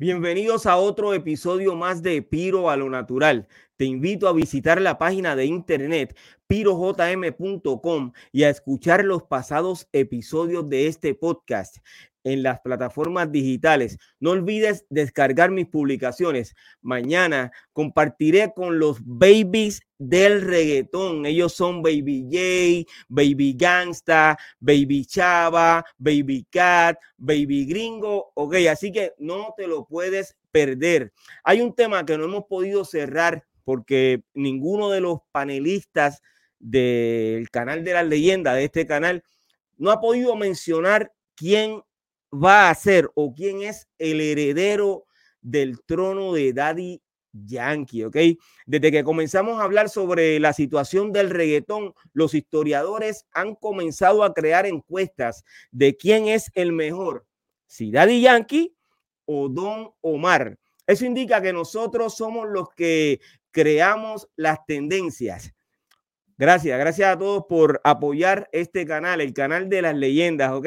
Bienvenidos a otro episodio más de Piro a lo Natural. Te invito a visitar la página de internet pirojm.com y a escuchar los pasados episodios de este podcast en las plataformas digitales. No olvides descargar mis publicaciones. Mañana compartiré con los babies del reggaetón. Ellos son Baby J, Baby Gangsta, Baby Chava, Baby Cat, Baby Gringo. Ok, así que no te lo puedes perder. Hay un tema que no hemos podido cerrar porque ninguno de los panelistas del canal de las leyendas, de este canal, no ha podido mencionar quién va a ser o quién es el heredero del trono de Daddy Yankee, ¿ok? Desde que comenzamos a hablar sobre la situación del reggaetón, los historiadores han comenzado a crear encuestas de quién es el mejor, si Daddy Yankee o Don Omar. Eso indica que nosotros somos los que creamos las tendencias. Gracias, gracias a todos por apoyar este canal, el canal de las leyendas, ¿ok?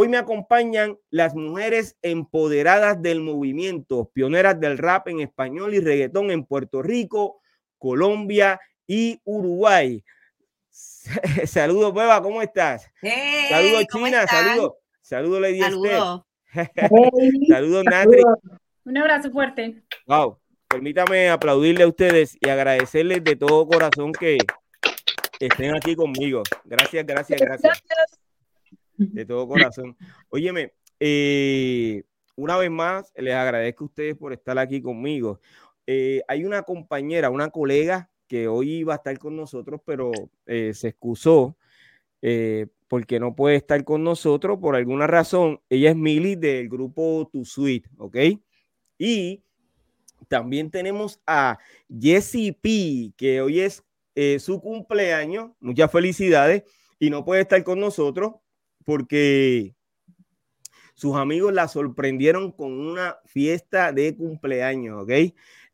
Hoy me acompañan las mujeres empoderadas del movimiento, pioneras del rap en español y reggaetón en Puerto Rico, Colombia y Uruguay. Saludos, Beba, ¿cómo estás? saludos, China, saludos. Saludos, Lady Saludos. saludos, Natri. Un abrazo fuerte. Wow. Permítame aplaudirle a ustedes y agradecerles de todo corazón que estén aquí conmigo. Gracias, gracias, gracias de todo corazón. Óyeme, eh, una vez más, les agradezco a ustedes por estar aquí conmigo. Eh, hay una compañera, una colega que hoy iba a estar con nosotros, pero eh, se excusó porque no puede estar con nosotros por alguna razón. Ella es Milly del grupo Tu Suite, ¿ok? Y también tenemos a Jessie P, que hoy es su cumpleaños. Muchas felicidades y no puede estar con nosotros porque sus amigos la sorprendieron con una fiesta de cumpleaños, ¿ok?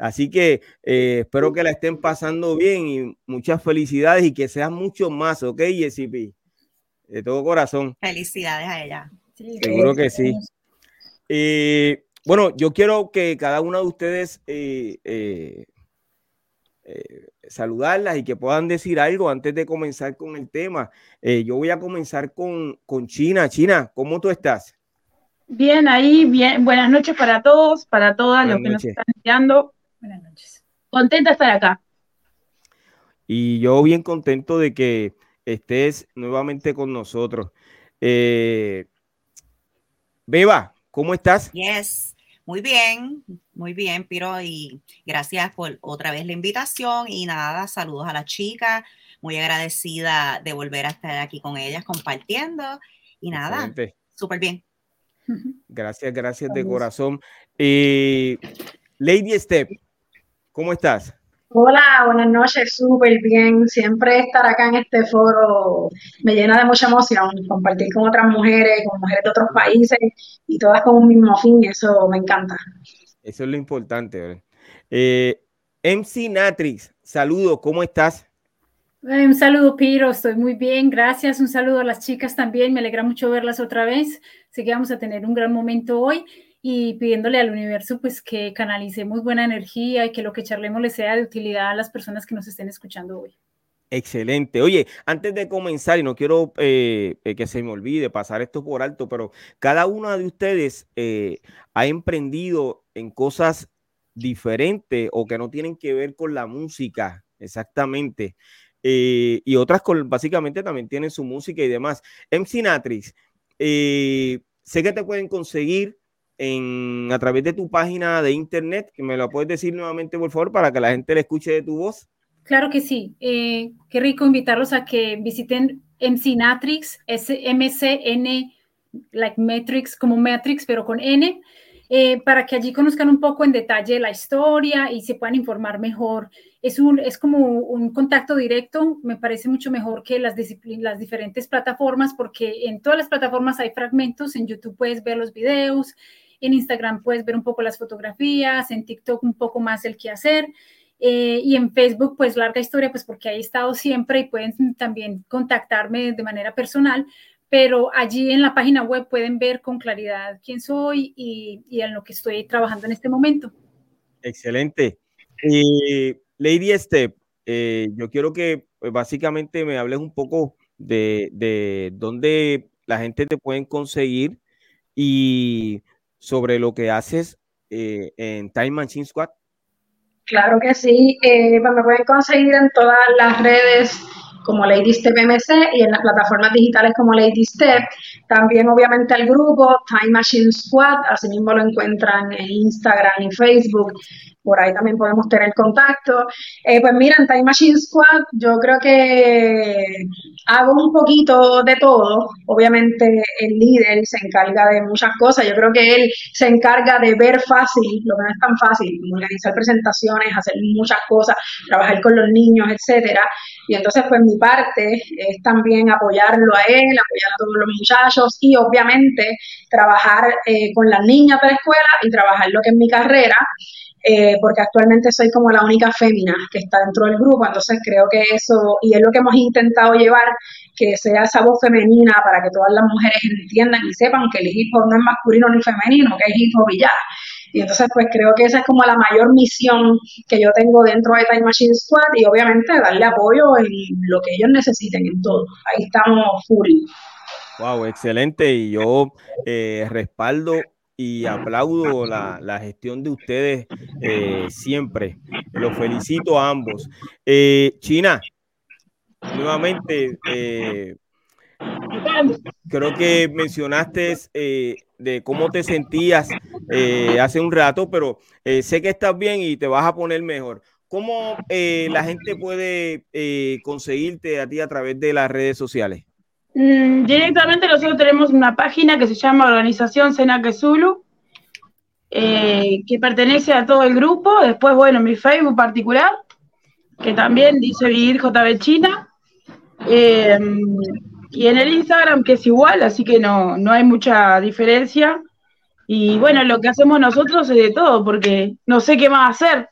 Así que eh, espero que la estén pasando bien y muchas felicidades y que sean mucho más, ¿ok, P? De todo corazón. Felicidades a ella. Seguro que sí. Eh, bueno, yo quiero que cada uno de ustedes eh, saludarlas y que puedan decir algo antes de comenzar con el tema. Eh, yo voy a comenzar con, con China. China, ¿cómo tú estás? Bien, ahí, bien. Buenas noches para todos, para todas los que nos están enviando. Buenas noches. Contenta de estar acá. Y yo bien contento de que estés nuevamente con nosotros. Eh, Beba, ¿cómo estás? Yes. Muy bien, muy bien, Piro, y gracias por otra vez la invitación y nada, saludos a la chica, muy agradecida de volver a estar aquí con ellas compartiendo y nada, súper bien. Gracias, gracias de corazón. Eh, Lady Step, ¿cómo estás? Hola, buenas noches, súper bien. Siempre estar acá en este foro me llena de mucha emoción. Compartir con otras mujeres, con mujeres de otros países y todas con un mismo fin, eso me encanta. Eso es lo importante. Eh, MC Natrix, saludo, ¿cómo estás? Eh, un saludo, Piro, estoy muy bien, gracias. Un saludo a las chicas también, me alegra mucho verlas otra vez. Sé que vamos a tener un gran momento hoy y pidiéndole al universo pues que canalicemos buena energía y que lo que charlemos le sea de utilidad a las personas que nos estén escuchando hoy. Excelente. Oye, antes de comenzar, y no quiero eh, eh, que se me olvide pasar esto por alto, pero cada una de ustedes eh, ha emprendido en cosas diferentes o que no tienen que ver con la música exactamente. y otras con, básicamente también tienen su música y demás. MC Natrix, sé que te pueden conseguir en, a través de tu página de internet, que me lo puedes decir nuevamente, por favor, para que la gente le escuche de tu voz. Claro que sí. Eh, qué rico invitarlos a que visiten MC Natrix, S M C N, like Matrix, como Matrix, pero con N. eh, para que allí conozcan un poco en detalle la historia y se puedan informar mejor. Es, un, es como un contacto directo, me parece mucho mejor que las, las diferentes plataformas, porque en todas las plataformas hay fragmentos, en YouTube puedes ver los videos, en Instagram puedes ver un poco las fotografías, en TikTok un poco más el qué hacer. Eh, y en Facebook, pues larga historia, pues porque ahí he estado siempre y pueden también contactarme de manera personal, pero allí en la página web pueden ver con claridad quién soy y, en lo que estoy trabajando en este momento. Excelente. Eh, Lady Step, yo quiero que pues, básicamente me hables un poco de, de dónde la gente te puede conseguir y sobre lo que haces eh, en Time Machine Squad. Claro que sí, eh, pues me pueden conseguir en todas las redes como MC y en las plataformas digitales como Lady Step. También obviamente el grupo Time Machine Squad, así mismo lo encuentran en Instagram y Facebook por ahí también podemos tener contacto. Eh, pues mira, en Time Machine Squad yo creo que hago un poquito de todo. Obviamente el líder se encarga de muchas cosas. Yo creo que él se encarga de ver fácil, lo que no es tan fácil, organizar presentaciones, hacer muchas cosas, trabajar con los niños, etcétera. Y entonces, pues mi parte es también apoyarlo a él, apoyar a todos los muchachos y obviamente trabajar eh, con las niñas de la escuela y trabajar lo que es mi carrera. Eh, porque actualmente soy como la única fémina que está dentro del grupo, entonces creo que eso, y es lo que hemos intentado llevar, que sea esa voz femenina para que todas las mujeres entiendan y sepan que el hip hop no es masculino ni femenino, que es hip hop y. Y entonces, pues creo que esa es como la mayor misión que yo tengo dentro de Time Machine Squad y obviamente darle apoyo en lo que ellos necesiten en todo. Ahí estamos full. Wow, excelente. Y yo eh, respaldo y aplaudo la, gestión de ustedes eh, siempre. Los felicito a ambos. Eh, China, nuevamente, eh, creo que mencionaste de cómo te sentías hace un rato, pero sé que estás bien y te vas a poner mejor. ¿Cómo la gente puede conseguirte a ti a través de las redes sociales? Mm, directamente nosotros tenemos una página que se llama Organización Senaque Zulu, eh, que pertenece a todo el grupo. Después, bueno, mi Facebook particular, que también dice Vivir JB China. Eh, y en el Instagram, que es igual, así que no, no hay mucha diferencia. Y bueno, lo que hacemos nosotros es de todo, porque no sé qué más hacer,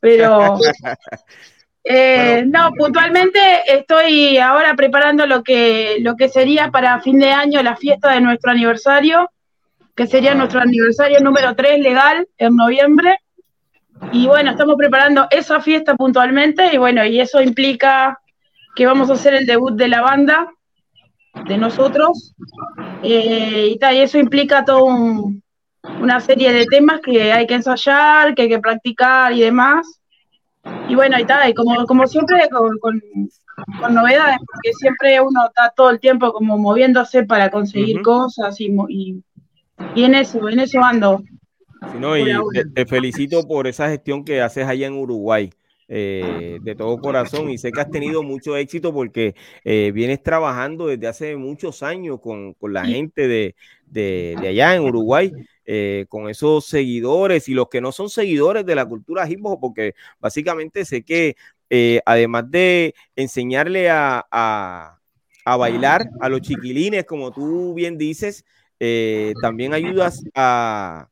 pero Eh, no, puntualmente estoy ahora preparando lo que, lo que sería para fin de año la fiesta de nuestro aniversario, que sería ah. nuestro aniversario número 3 legal en noviembre. Y bueno, estamos preparando esa fiesta puntualmente y bueno, y eso implica que vamos a hacer el debut de la banda, de nosotros. Eh, y, tal, y eso implica toda una serie de temas que hay que ensayar, que hay que practicar y demás. Y bueno, y tal, y como, como siempre con, con, novedades, porque siempre uno está todo el tiempo como moviéndose para conseguir cosas y, y, y, en eso, en eso ando. y te, felicito por esa gestión que haces allá en Uruguay. Eh, de todo corazón y sé que has tenido mucho éxito porque eh, vienes trabajando desde hace muchos años con, con la gente de, de, de, allá en Uruguay eh, con esos seguidores y los que no son seguidores de la cultura hip hop, porque básicamente sé que eh, además de enseñarle a, a, bailar a los chiquilines, como tú bien dices, eh, también ayudas a,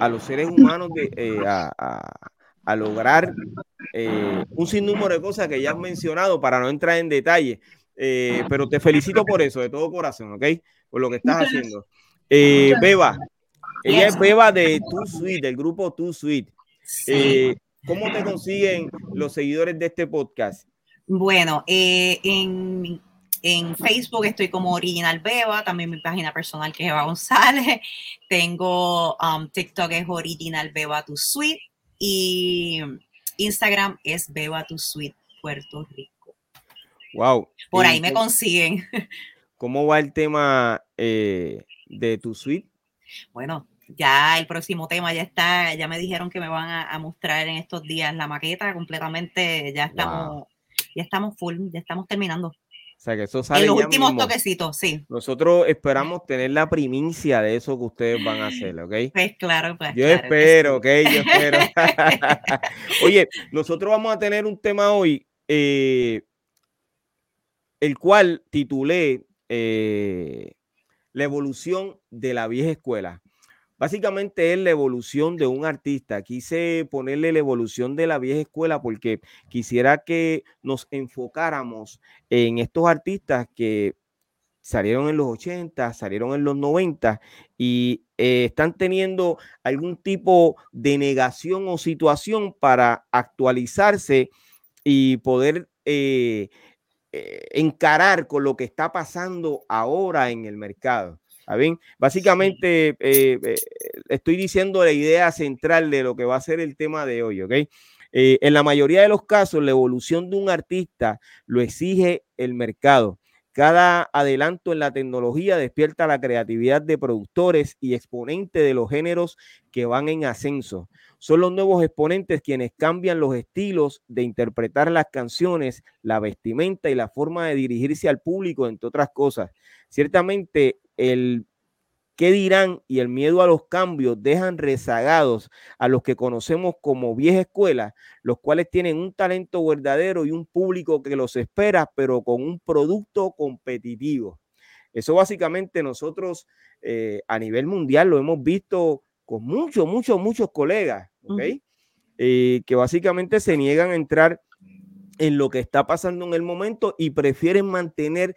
a los seres humanos de, a, a, lograr un sinnúmero de cosas que ya has mencionado para no entrar en detalle. pero te felicito por eso, de todo corazón, ¿ok? Por lo que estás haciendo. Eh, Beba, ella es Beba de Too Sweet, del grupo Too Sweet. Eh, ¿Cómo te consiguen los seguidores de este podcast? Bueno, eh, en, en, Facebook estoy como Original Beba, también mi página personal que es Beba González. Tengo um, TikTok es Original Beba Too Sweet y Instagram es Beba Too Sweet Puerto Rico. Wow. Por ahí me consiguen. ¿Cómo va el tema eh, de tu suite? Bueno, ya el próximo tema ya está, ya me dijeron que me van a, mostrar en estos días la maqueta completamente, ya estamos, ya estamos full, ya estamos terminando. O sea que eso sale. En los ya últimos mismo. toquecitos, sí. Nosotros esperamos tener la primicia de eso que ustedes van a hacer, ¿ok? Pues claro, pues. Yo claro espero, ok, yo espero. Oye, nosotros vamos a tener un tema hoy, eh, el cual titulé eh, La evolución de la vieja escuela. Básicamente es la evolución de un artista. Quise ponerle la evolución de la vieja escuela porque quisiera que nos enfocáramos en estos artistas que salieron en los 80, salieron en los 90 y eh, están teniendo algún tipo de negación o situación para actualizarse y poder eh, eh, encarar con lo que está pasando ahora en el mercado. ¿Está bien? Básicamente eh, eh, estoy diciendo la idea central de lo que va a ser el tema de hoy, ¿ok? En la mayoría de los casos, la evolución de un artista lo exige el mercado. Cada adelanto en la tecnología despierta la creatividad de productores y exponentes de los géneros que van en ascenso. Son los nuevos exponentes quienes cambian los estilos de interpretar las canciones, la vestimenta y la forma de dirigirse al público, entre otras cosas. Ciertamente, el qué dirán y el miedo a los cambios dejan rezagados a los que conocemos como vieja escuela, los cuales tienen un talento verdadero y un público que los espera, pero con un producto competitivo. Eso básicamente nosotros eh, a nivel mundial lo hemos visto con muchos, muchos, muchos colegas, ¿ok? Eh, que básicamente se niegan a entrar en lo que está pasando en el momento y prefieren mantener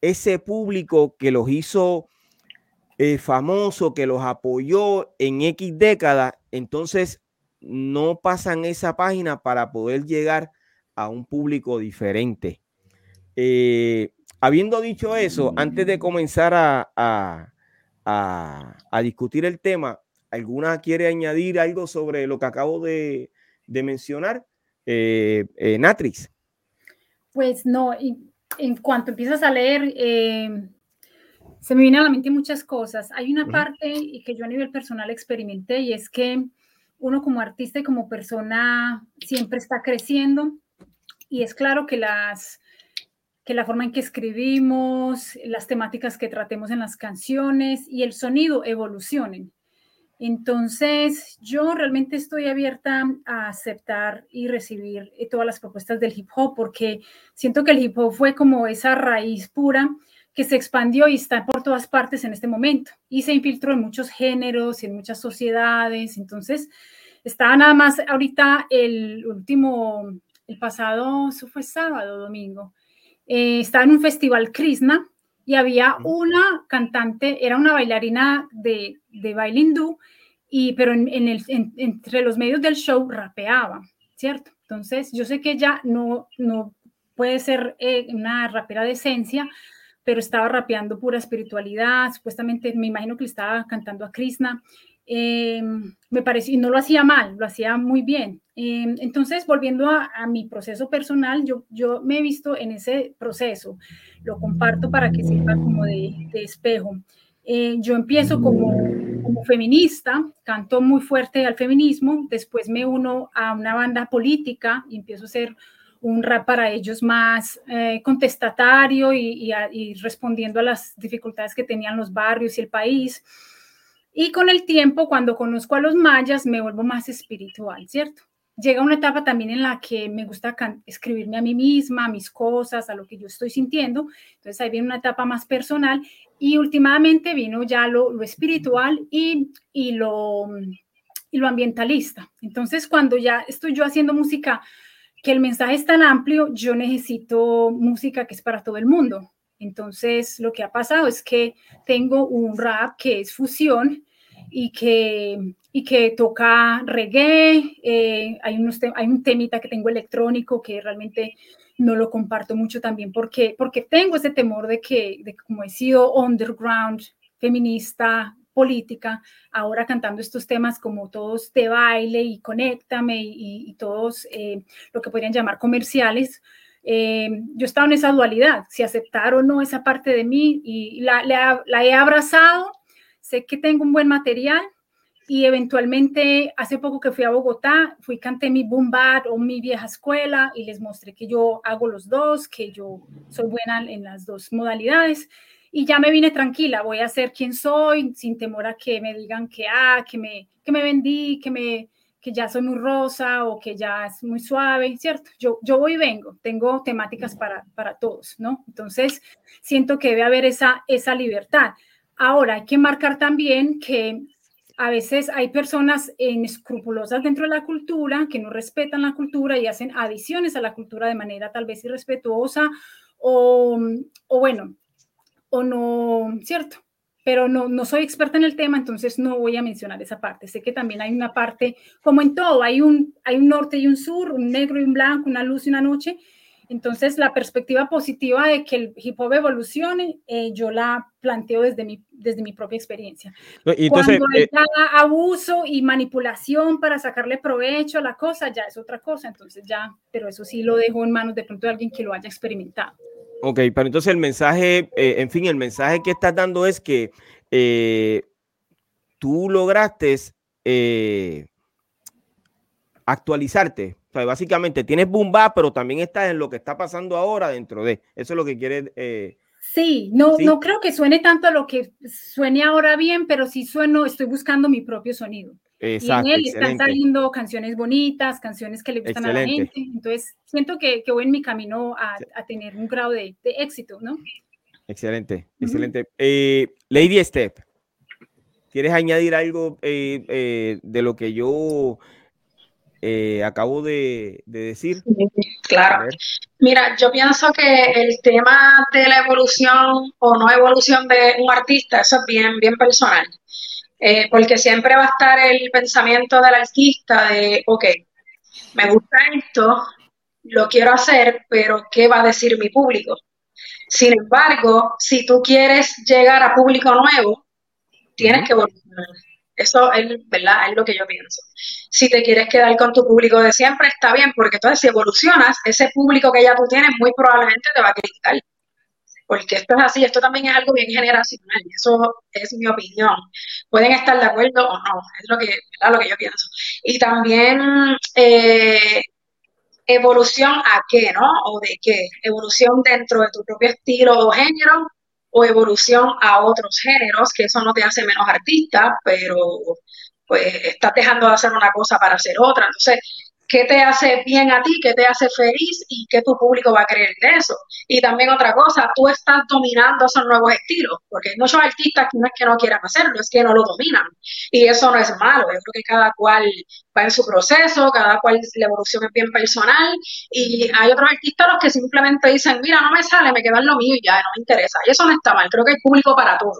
ese público que los hizo eh, famoso, que los apoyó en X década, entonces no pasan esa página para poder llegar a un público diferente. Eh, habiendo dicho eso, antes de comenzar a, a- a- discutir el tema, ¿alguna quiere añadir algo sobre lo que acabo de, de mencionar? Eh, eh, Natrix. Pues no, y en cuanto empiezas a leer, se me vienen a la mente muchas cosas. Hay una parte que yo a nivel personal experimenté y es que uno como artista y como persona siempre está creciendo y es claro que las que la forma en que escribimos, las temáticas que tratemos en las canciones y el sonido evolucionen. Entonces, yo realmente estoy abierta a aceptar y recibir eh, todas las propuestas del hip hop porque siento que el hip hop fue como esa raíz pura que se expandió y está por todas partes en este momento y se infiltró en muchos géneros y en muchas sociedades. Entonces, estaba nada más ahorita el último, el pasado, eso fue sábado, domingo, eh, estaba en un festival Krishna y había una cantante, era una bailarina de, de baile hindú, y, pero en, en el, en- entre los medios del show rapeaba, ¿cierto? Entonces, yo sé que ella no, no puede ser eh, una rapera de esencia, pero estaba rapeando pura espiritualidad, supuestamente me imagino que le estaba cantando a Krishna. Eh, me pareció, y no lo hacía mal, lo hacía muy bien. Eh, entonces, volviendo a, mi proceso personal, yo, yo me he visto en ese proceso, lo comparto para que sirva como de, espejo. Eh, yo empiezo como, como feminista, canto muy fuerte al feminismo, después me uno a una banda política y empiezo a hacer un rap para ellos más eh, contestatario y, respondiendo a las dificultades que tenían los barrios y el país. Y con el tiempo, cuando conozco a los mayas, me vuelvo más espiritual, ¿cierto? Llega una etapa también en la que me gusta escribirme a mí misma, a mis cosas, a lo que yo estoy sintiendo. Entonces ahí viene una etapa más personal y últimamente vino ya lo, lo espiritual y, y, lo, y lo ambientalista. Entonces cuando ya estoy yo haciendo música, que el mensaje es tan amplio, yo necesito música que es para todo el mundo. Entonces, lo que ha pasado es que tengo un rap que es fusión y que, y que toca reggae. Eh, hay, unos hay un temita que tengo electrónico que realmente no lo comparto mucho también porque, porque tengo ese temor de que, de como he sido underground, feminista, política, ahora cantando estos temas como todos de baile y conéctame y, y todos eh, lo que podrían llamar comerciales, eh, yo estaba en esa dualidad, si aceptar o no esa parte de mí y la, la, la, he abrazado, sé que tengo un buen material y eventualmente hace poco que fui a Bogotá, fui canté mi boom bad o mi vieja escuela y les mostré que yo hago los dos, que yo soy buena en las dos modalidades y ya me vine tranquila, voy a ser quien soy sin temor a que me digan que ah, que me que me vendí, que me que ya soy muy rosa o que ya es muy suave, ¿cierto? Yo, yo voy y vengo, tengo temáticas para, para todos, ¿no? Entonces, siento que debe haber esa, esa libertad. Ahora, hay que marcar también que a veces hay personas inescrupulosas dentro de la cultura que no respetan la cultura y hacen adiciones a la cultura de manera tal vez irrespetuosa o, o bueno, o no, ¿cierto? Pero no, no soy experta en el tema, entonces no voy a mencionar esa parte. Sé que también hay una parte, como en todo, hay un, hay un norte y un sur, un negro y un blanco, una luz y una noche, entonces, la perspectiva positiva de que el hip hop evolucione, eh, yo la planteo desde mi, desde mi propia experiencia. entonces, Cuando hay eh, abuso y manipulación para sacarle provecho a la cosa, ya es otra cosa. Entonces, ya, pero eso sí lo dejo en manos de pronto de alguien que lo haya experimentado. Ok, pero entonces el mensaje, eh, en fin, el mensaje que estás dando es que tú lograste actualizarte básicamente tienes boom pero también estás en lo que está pasando ahora dentro de. Eso es lo que quieres. Eh, sí, no, no creo que suene tanto a lo que suene ahora bien, pero sí sueno, estoy buscando mi propio sonido. Exacto, y en él están saliendo canciones bonitas, canciones que le gustan a la gente. Entonces, siento que, que, voy en mi camino a, a tener un grado de, de, éxito, ¿no? Excelente, excelente. Eh, Lady Step, ¿quieres añadir algo eh, de lo que yo eh, acabo de, decir. claro. Mira, yo pienso que el tema de la evolución o no evolución de un artista, eso es bien, bien personal. Eh, porque siempre va a estar el pensamiento del artista de, ok, me gusta esto, lo quiero hacer, pero ¿qué va a decir mi público? Sin embargo, si tú quieres llegar a público nuevo, tienes que evolucionar. Eso es, ¿verdad? es lo que yo pienso. Si te quieres quedar con tu público de siempre, está bien, porque entonces si evolucionas, ese público que ya tú tienes muy probablemente te va a criticar. Porque esto es así, esto también es algo bien generacional, eso es mi opinión. Pueden estar de acuerdo o no, es lo que, lo que yo pienso. Y también eh, evolución a qué, ¿no? O de qué. Evolución dentro de tu propio estilo o género, o evolución a otros géneros, que eso no te hace menos artista, pero pues estás dejando de hacer una cosa para hacer otra. Entonces, qué te hace bien a ti, qué te hace feliz y qué tu público va a creer de eso. Y también otra cosa, tú estás dominando esos nuevos estilos, porque hay muchos artistas que no es que no quieran hacerlo, es que no lo dominan. Y eso no es malo, yo creo que cada cual va en su proceso, cada cual la evolución es bien personal. Y hay otros artistas los que simplemente dicen, mira, no me sale, me queda en lo mío y ya, no me interesa. Y eso no está mal, creo que hay público para todo.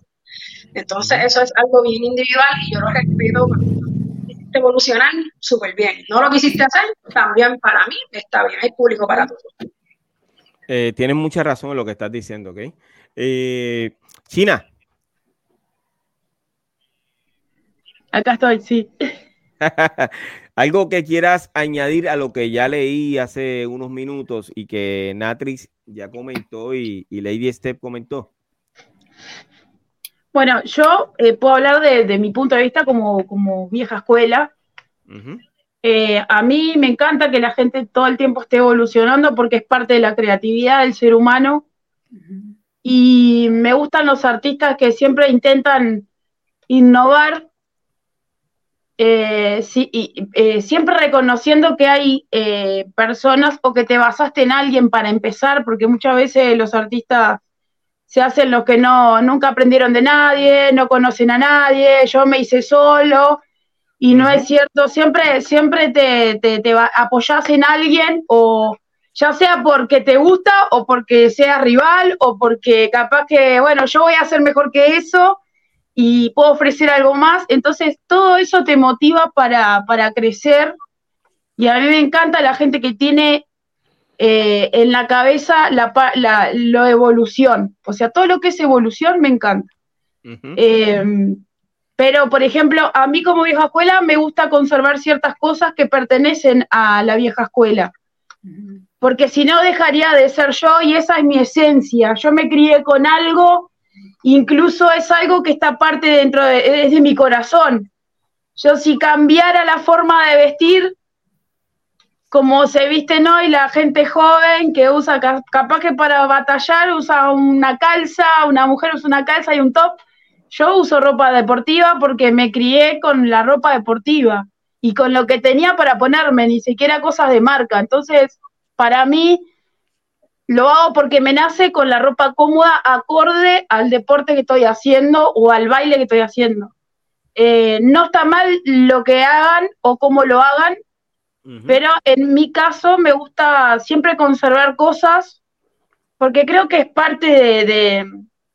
Entonces, eso es algo bien individual y yo lo respeto evolucionar súper bien. No lo quisiste hacer, también para mí está bien, hay público para todo. Eh, tienes mucha razón en lo que estás diciendo, ¿ok? Eh, China. Acá estoy, sí. Algo que quieras añadir a lo que ya leí hace unos minutos y que Natrix ya comentó y, Lady Step comentó. Bueno, yo eh, puedo hablar de, mi punto de vista como, como vieja escuela. Eh, a mí me encanta que la gente todo el tiempo esté evolucionando porque es parte de la creatividad del ser humano. Y me gustan los artistas que siempre intentan innovar, eh, y, siempre reconociendo que hay personas o que te basaste en alguien para empezar, porque muchas veces los artistas se hacen los que no, nunca aprendieron de nadie, no conocen a nadie, yo me hice solo, y no es cierto, siempre, siempre te, te, te apoyás en alguien, o ya sea porque te gusta, o porque seas rival, o porque capaz que, bueno, yo voy a ser mejor que eso, y puedo ofrecer algo más, entonces todo eso te motiva para, para crecer, y a mí me encanta la gente que tiene eh, en la cabeza la, la, evolución. O sea, todo lo que es evolución me encanta. Em, pero, por ejemplo, a mí como vieja escuela me gusta conservar ciertas cosas que pertenecen a la vieja escuela. Porque si no dejaría de ser yo y esa es mi esencia. Yo me crié con algo, incluso es algo que está parte dentro de, de mi corazón. Yo si cambiara la forma de vestir, como se visten hoy la gente joven que usa capaz que para batallar usa una calza, una mujer usa una calza y un top. Yo uso ropa deportiva porque me crié con la ropa deportiva y con lo que tenía para ponerme, ni siquiera cosas de marca. Entonces, para mí, lo hago porque me nace con la ropa cómoda, acorde al deporte que estoy haciendo o al baile que estoy haciendo. Eh, no está mal lo que hagan o cómo lo hagan, pero en mi caso me gusta siempre conservar cosas porque creo que es parte de,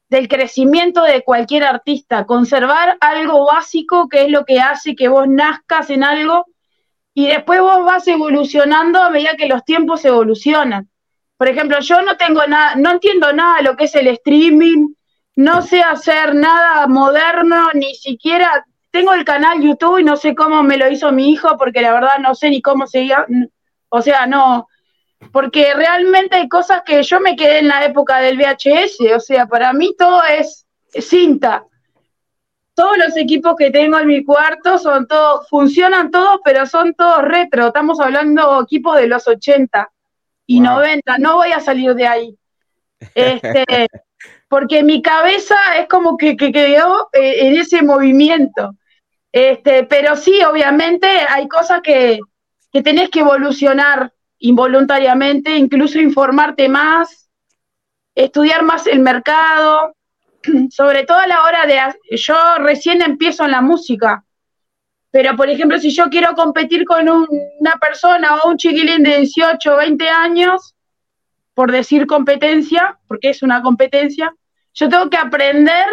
del crecimiento de cualquier artista, conservar algo básico que es lo que hace que vos nazcas en algo y después vos vas evolucionando a medida que los tiempos evolucionan. Por ejemplo, yo no tengo nada, no entiendo nada de lo que es el streaming, no sé hacer nada moderno, ni siquiera tengo el canal YouTube y no sé cómo me lo hizo mi hijo, porque la verdad no sé ni cómo seguía, o sea, no, porque realmente hay cosas que yo me quedé en la época del VHS, o sea, para mí todo es cinta. Todos los equipos que tengo en mi cuarto son todos, funcionan todos, pero son todos retro. Estamos hablando equipos de los 80 y 90, no voy a salir de ahí. Este, porque mi cabeza es como que, quedó eh, en ese movimiento. Este, pero sí, obviamente hay cosas que, que tenés que evolucionar involuntariamente, incluso informarte más, estudiar más el mercado, sobre todo a la hora de... Yo recién empiezo en la música, pero por ejemplo, si yo quiero competir con una persona o un chiquilín de 18 o 20 años, por decir competencia, porque es una competencia, yo tengo que aprender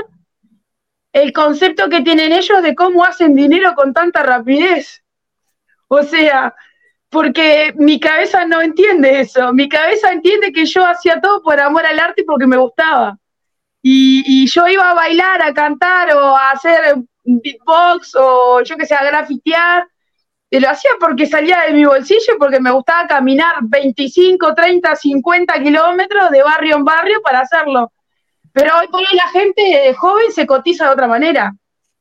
el concepto que tienen ellos de cómo hacen dinero con tanta rapidez. O sea, porque mi cabeza no entiende eso. Mi cabeza entiende que yo hacía todo por amor al arte y porque me gustaba. Y, yo iba a bailar, a cantar o a hacer beatbox o yo que sé, a grafitear. Y lo hacía porque salía de mi bolsillo, porque me gustaba caminar 25, 30, 50 kilómetros de barrio en barrio para hacerlo. Pero hoy por hoy la gente joven se cotiza de otra manera.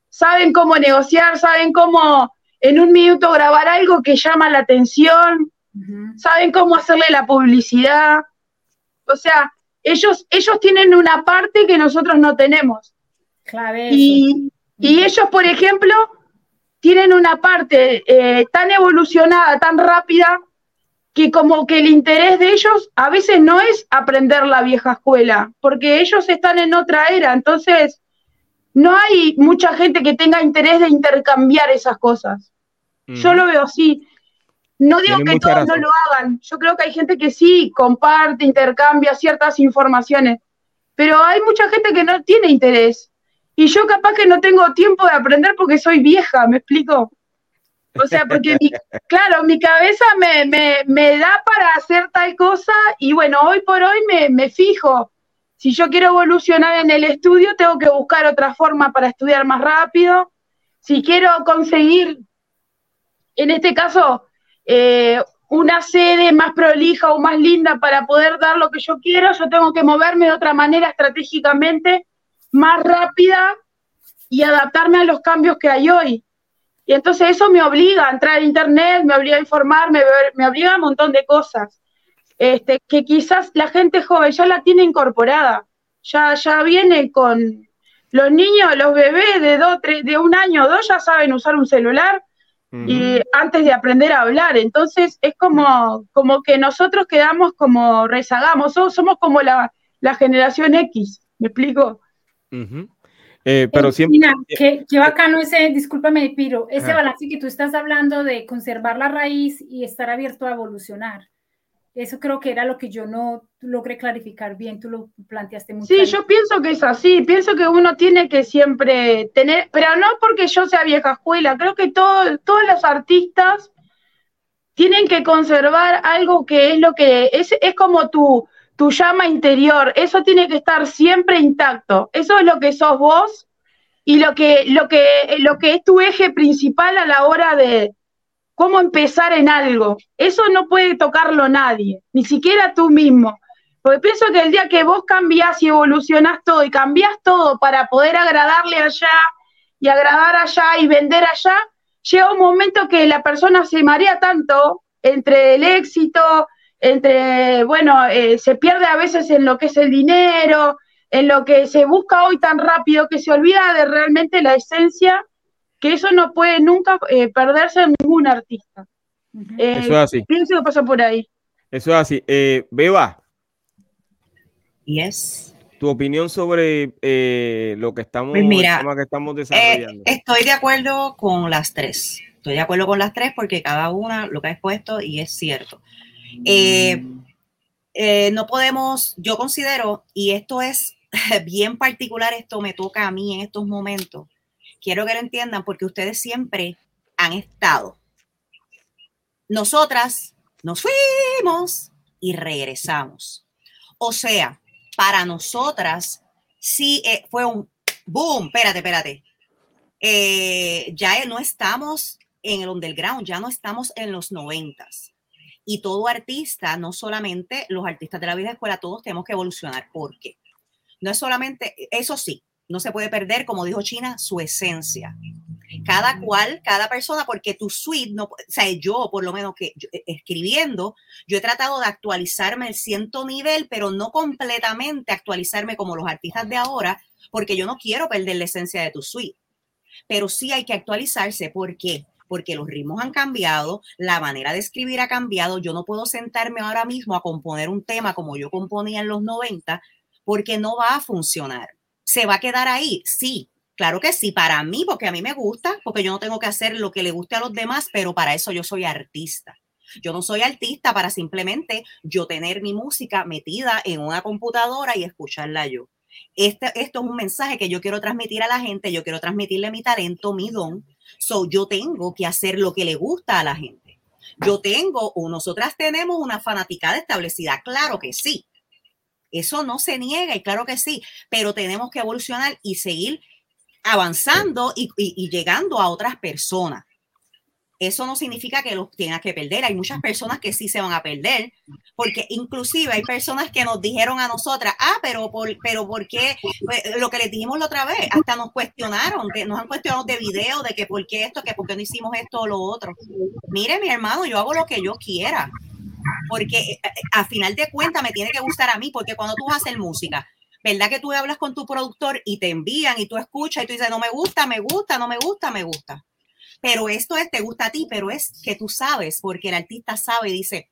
Saben cómo negociar, saben cómo en un minuto grabar algo que llama la atención, saben cómo hacerle la publicidad. O sea, ellos, ellos tienen una parte que nosotros no tenemos. y, y, ellos, por ejemplo, tienen una parte eh, tan evolucionada, tan rápida, que como que el interés de ellos a veces no es aprender la vieja escuela, porque ellos están en otra era, entonces no hay mucha gente que tenga interés de intercambiar esas cosas. Yo lo veo así. No digo que todos no lo hagan, yo creo que hay gente que sí comparte, intercambia ciertas informaciones, pero hay mucha gente que no tiene interés. Y yo capaz que no tengo tiempo de aprender porque soy vieja, ¿me explico? O sea, porque, claro, mi cabeza me, me, da para hacer tal cosa y bueno, hoy por hoy me, me fijo. Si yo quiero evolucionar en el estudio, tengo que buscar otra forma para estudiar más rápido. Si quiero conseguir, en este caso, eh, una sede más prolija o más linda para poder dar lo que yo quiero, yo tengo que moverme de otra manera estratégicamente, más rápida y adaptarme a los cambios que hay hoy. Y entonces eso me obliga a entrar a internet, me obliga a informarme, me, obliga a un montón de cosas. Este, que quizás la gente joven ya la tiene incorporada, ya, ya viene con los niños, los bebés de dos, tres, de un año o dos ya saben usar un celular y antes de aprender a hablar. Entonces es como, como que nosotros quedamos como rezagamos, somos, como la, generación X, ¿me explico? Eh, pero siempre. qué, qué, bacano ese, discúlpame, Piro, ese balance que tú estás hablando de conservar la raíz y estar abierto a evolucionar. Eso creo que era lo que yo no logré clarificar bien, tú lo planteaste muy Sí, yo pienso que es así, pienso que uno tiene que siempre tener, pero no porque yo sea vieja escuela, creo que todo, todos los artistas tienen que conservar algo que es lo que es, es como tu, tu llama interior, eso tiene que estar siempre intacto. Eso es lo que sos vos y lo que, lo que, lo que es tu eje principal a la hora de cómo empezar en algo. Eso no puede tocarlo nadie, ni siquiera tú mismo. Porque pienso que el día que vos cambiás y evolucionás todo y cambiás todo para poder agradarle allá y agradar allá y vender allá, llega un momento que la persona se marea tanto entre el éxito, entre, bueno, eh, se pierde a veces en lo que es el dinero, en lo que se busca hoy tan rápido, que se olvida de realmente la esencia, que eso no puede nunca eh, perderse en ningún artista. Eh, eso es así. Pienso que pasa por ahí. Eso es así. Beba. Yes tu opinión sobre eh, lo que estamos, pues mira, que estamos eh, desarrollando. estoy de acuerdo con las tres. Estoy de acuerdo con las tres porque cada una lo que ha expuesto y es cierto. Eh, no podemos, yo considero, y esto es bien particular, esto me toca a mí en estos momentos. Quiero que lo entiendan porque ustedes siempre han estado. Nosotras nos fuimos y regresamos. O sea, para nosotras sí eh, fue un boom, espérate, espérate. Eh, ya no estamos en el underground, ya no estamos en los noventas. Y todo artista, no solamente los artistas de la vida escuela, todos tenemos que evolucionar. ¿Por qué? No es solamente, eso sí, no se puede perder, como dijo China, su esencia. Cada cual, cada persona, porque tu suite, no, o sea, yo por lo menos que eh, escribiendo, yo he tratado de actualizarme el ciento nivel, pero no completamente actualizarme como los artistas de ahora, porque yo no quiero perder la esencia de tu suite. Pero sí hay que actualizarse, ¿por qué? Porque los ritmos han cambiado, la manera de escribir ha cambiado. Yo no puedo sentarme ahora mismo a componer un tema como yo componía en los 90, porque no va a funcionar ¿Se va a quedar ahí? Sí, claro que sí, para mí, porque a mí me gusta, porque yo no tengo que hacer lo que le guste a los demás, pero para eso yo soy artista. Yo no soy artista para simplemente yo tener mi música metida en una computadora y escucharla yo. Este, esto es un mensaje que yo quiero transmitir a la gente, yo quiero transmitirle mi talento, mi don. So, yo tengo que hacer lo que le gusta a la gente. Yo tengo, o nosotras tenemos una fanaticada establecida, claro que sí. Eso no se niega y claro que sí, pero tenemos que evolucionar y seguir avanzando y, llegando a otras personas. Eso no significa que los tengas que perder. Hay muchas personas que sí se van a perder, porque inclusive hay personas que nos dijeron a nosotras, ah, pero por, pero ¿por qué? Pues, lo que les dijimos la otra vez, hasta nos cuestionaron, nos han cuestionado de video, de que por qué esto, que por qué no hicimos esto o lo otro. Mire, mi hermano, yo hago lo que yo quiera porque eh, a final de cuentas me tiene que gustar a mí, porque cuando tú haces música, ¿verdad que tú hablas con tu productor y te envían y tú escuchas y tú dices, no me gusta, me gusta, no me gusta, me gusta? Pero esto es, te gusta a ti, pero es que tú sabes, porque el artista sabe y dice,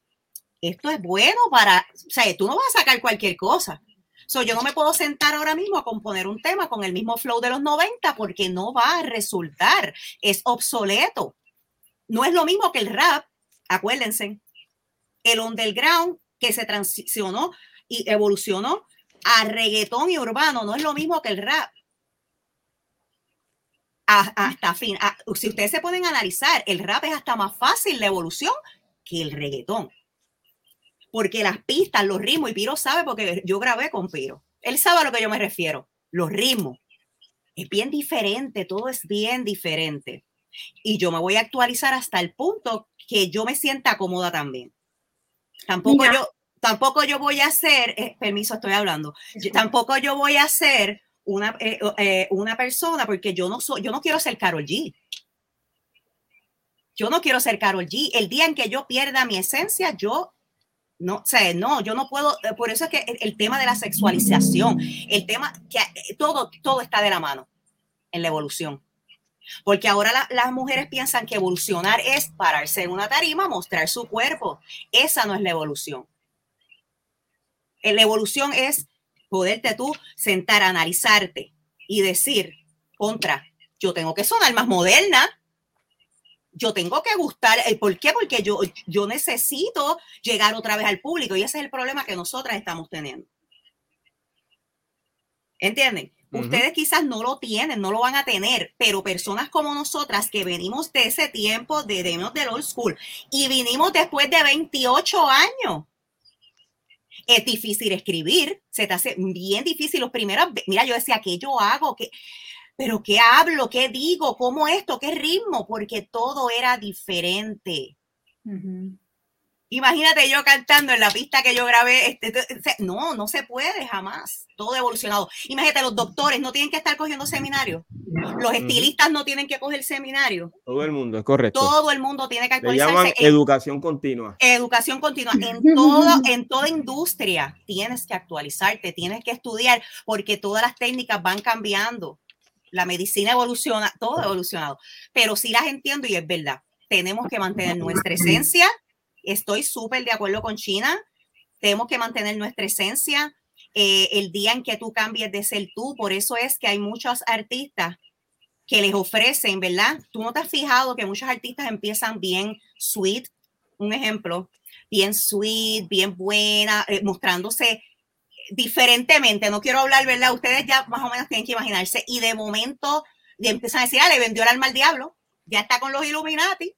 esto es bueno para, o sea, tú no vas a sacar cualquier cosa. So, yo no me puedo sentar ahora mismo a componer un tema con el mismo flow de los 90 porque no va a resultar, es obsoleto. No es lo mismo que el rap, acuérdense, el underground que se transicionó y evolucionó a reggaetón y urbano no es lo mismo que el rap. Hasta fin, si ustedes se pueden analizar, el rap es hasta más fácil la evolución que el reggaetón. Porque las pistas, los ritmos, y Piro sabe porque yo grabé con Piro. Él sabe a lo que yo me refiero. Los ritmos. Es bien diferente, todo es bien diferente. Y yo me voy a actualizar hasta el punto que yo me sienta cómoda también. Tampoco yo, tampoco yo voy a ser, eh, permiso, estoy hablando, tampoco yo voy a ser una, eh, eh, una persona porque yo no soy, yo no quiero ser Carol G. Yo no quiero ser Carol G. El día en que yo pierda mi esencia, yo no, o sea, no, yo no puedo, por eso es que el, tema de la sexualización, el tema que todo, todo está de la mano en la evolución. Porque ahora las mujeres piensan que evolucionar es pararse en una tarima, mostrar su cuerpo. Esa no es la evolución. La evolución es poderte tú sentar, analizarte y decir, contra, yo tengo que sonar más moderna, yo tengo que gustar. ¿Por qué? Porque yo, yo necesito llegar otra vez al público y ese es el problema que nosotras estamos teniendo. ¿Entienden? Ustedes quizás no lo tienen, no lo van a tener, pero personas como nosotras que venimos de ese tiempo, de demos del old school, y vinimos después de 28 años. Es difícil escribir, se te hace bien difícil los primeros, mira, yo decía, ¿qué yo hago? ¿Qué, pero qué hablo, qué digo, cómo esto, qué ritmo, porque todo era diferente. Imagínate yo cantando en la pista que yo grabé. Este, no, no se puede jamás. Todo evolucionado. Imagínate, los doctores no tienen que estar cogiendo seminarios. Los estilistas no tienen que coger seminario. Todo el mundo, es correcto. Todo el mundo tiene que actualizarse. llaman educación continua. Educación continua. En, todo, en toda industria tienes que actualizarte, tienes que estudiar, porque todas las técnicas van cambiando. La medicina evoluciona, todo evolucionado. Pero sí las entiendo y es verdad. Tenemos que mantener nuestra esencia Estoy súper de acuerdo con China. Tenemos que mantener nuestra esencia. Eh, el día en que tú cambies de ser tú, por eso es que hay muchos artistas que les ofrecen, ¿verdad? Tú no te has fijado que muchos artistas empiezan bien sweet, un ejemplo, bien sweet, bien buena, eh, mostrándose diferentemente. No quiero hablar, ¿verdad? Ustedes ya más o menos tienen que imaginarse. Y de momento le empiezan a decir, ah, le vendió el alma al diablo, ya está con los Illuminati.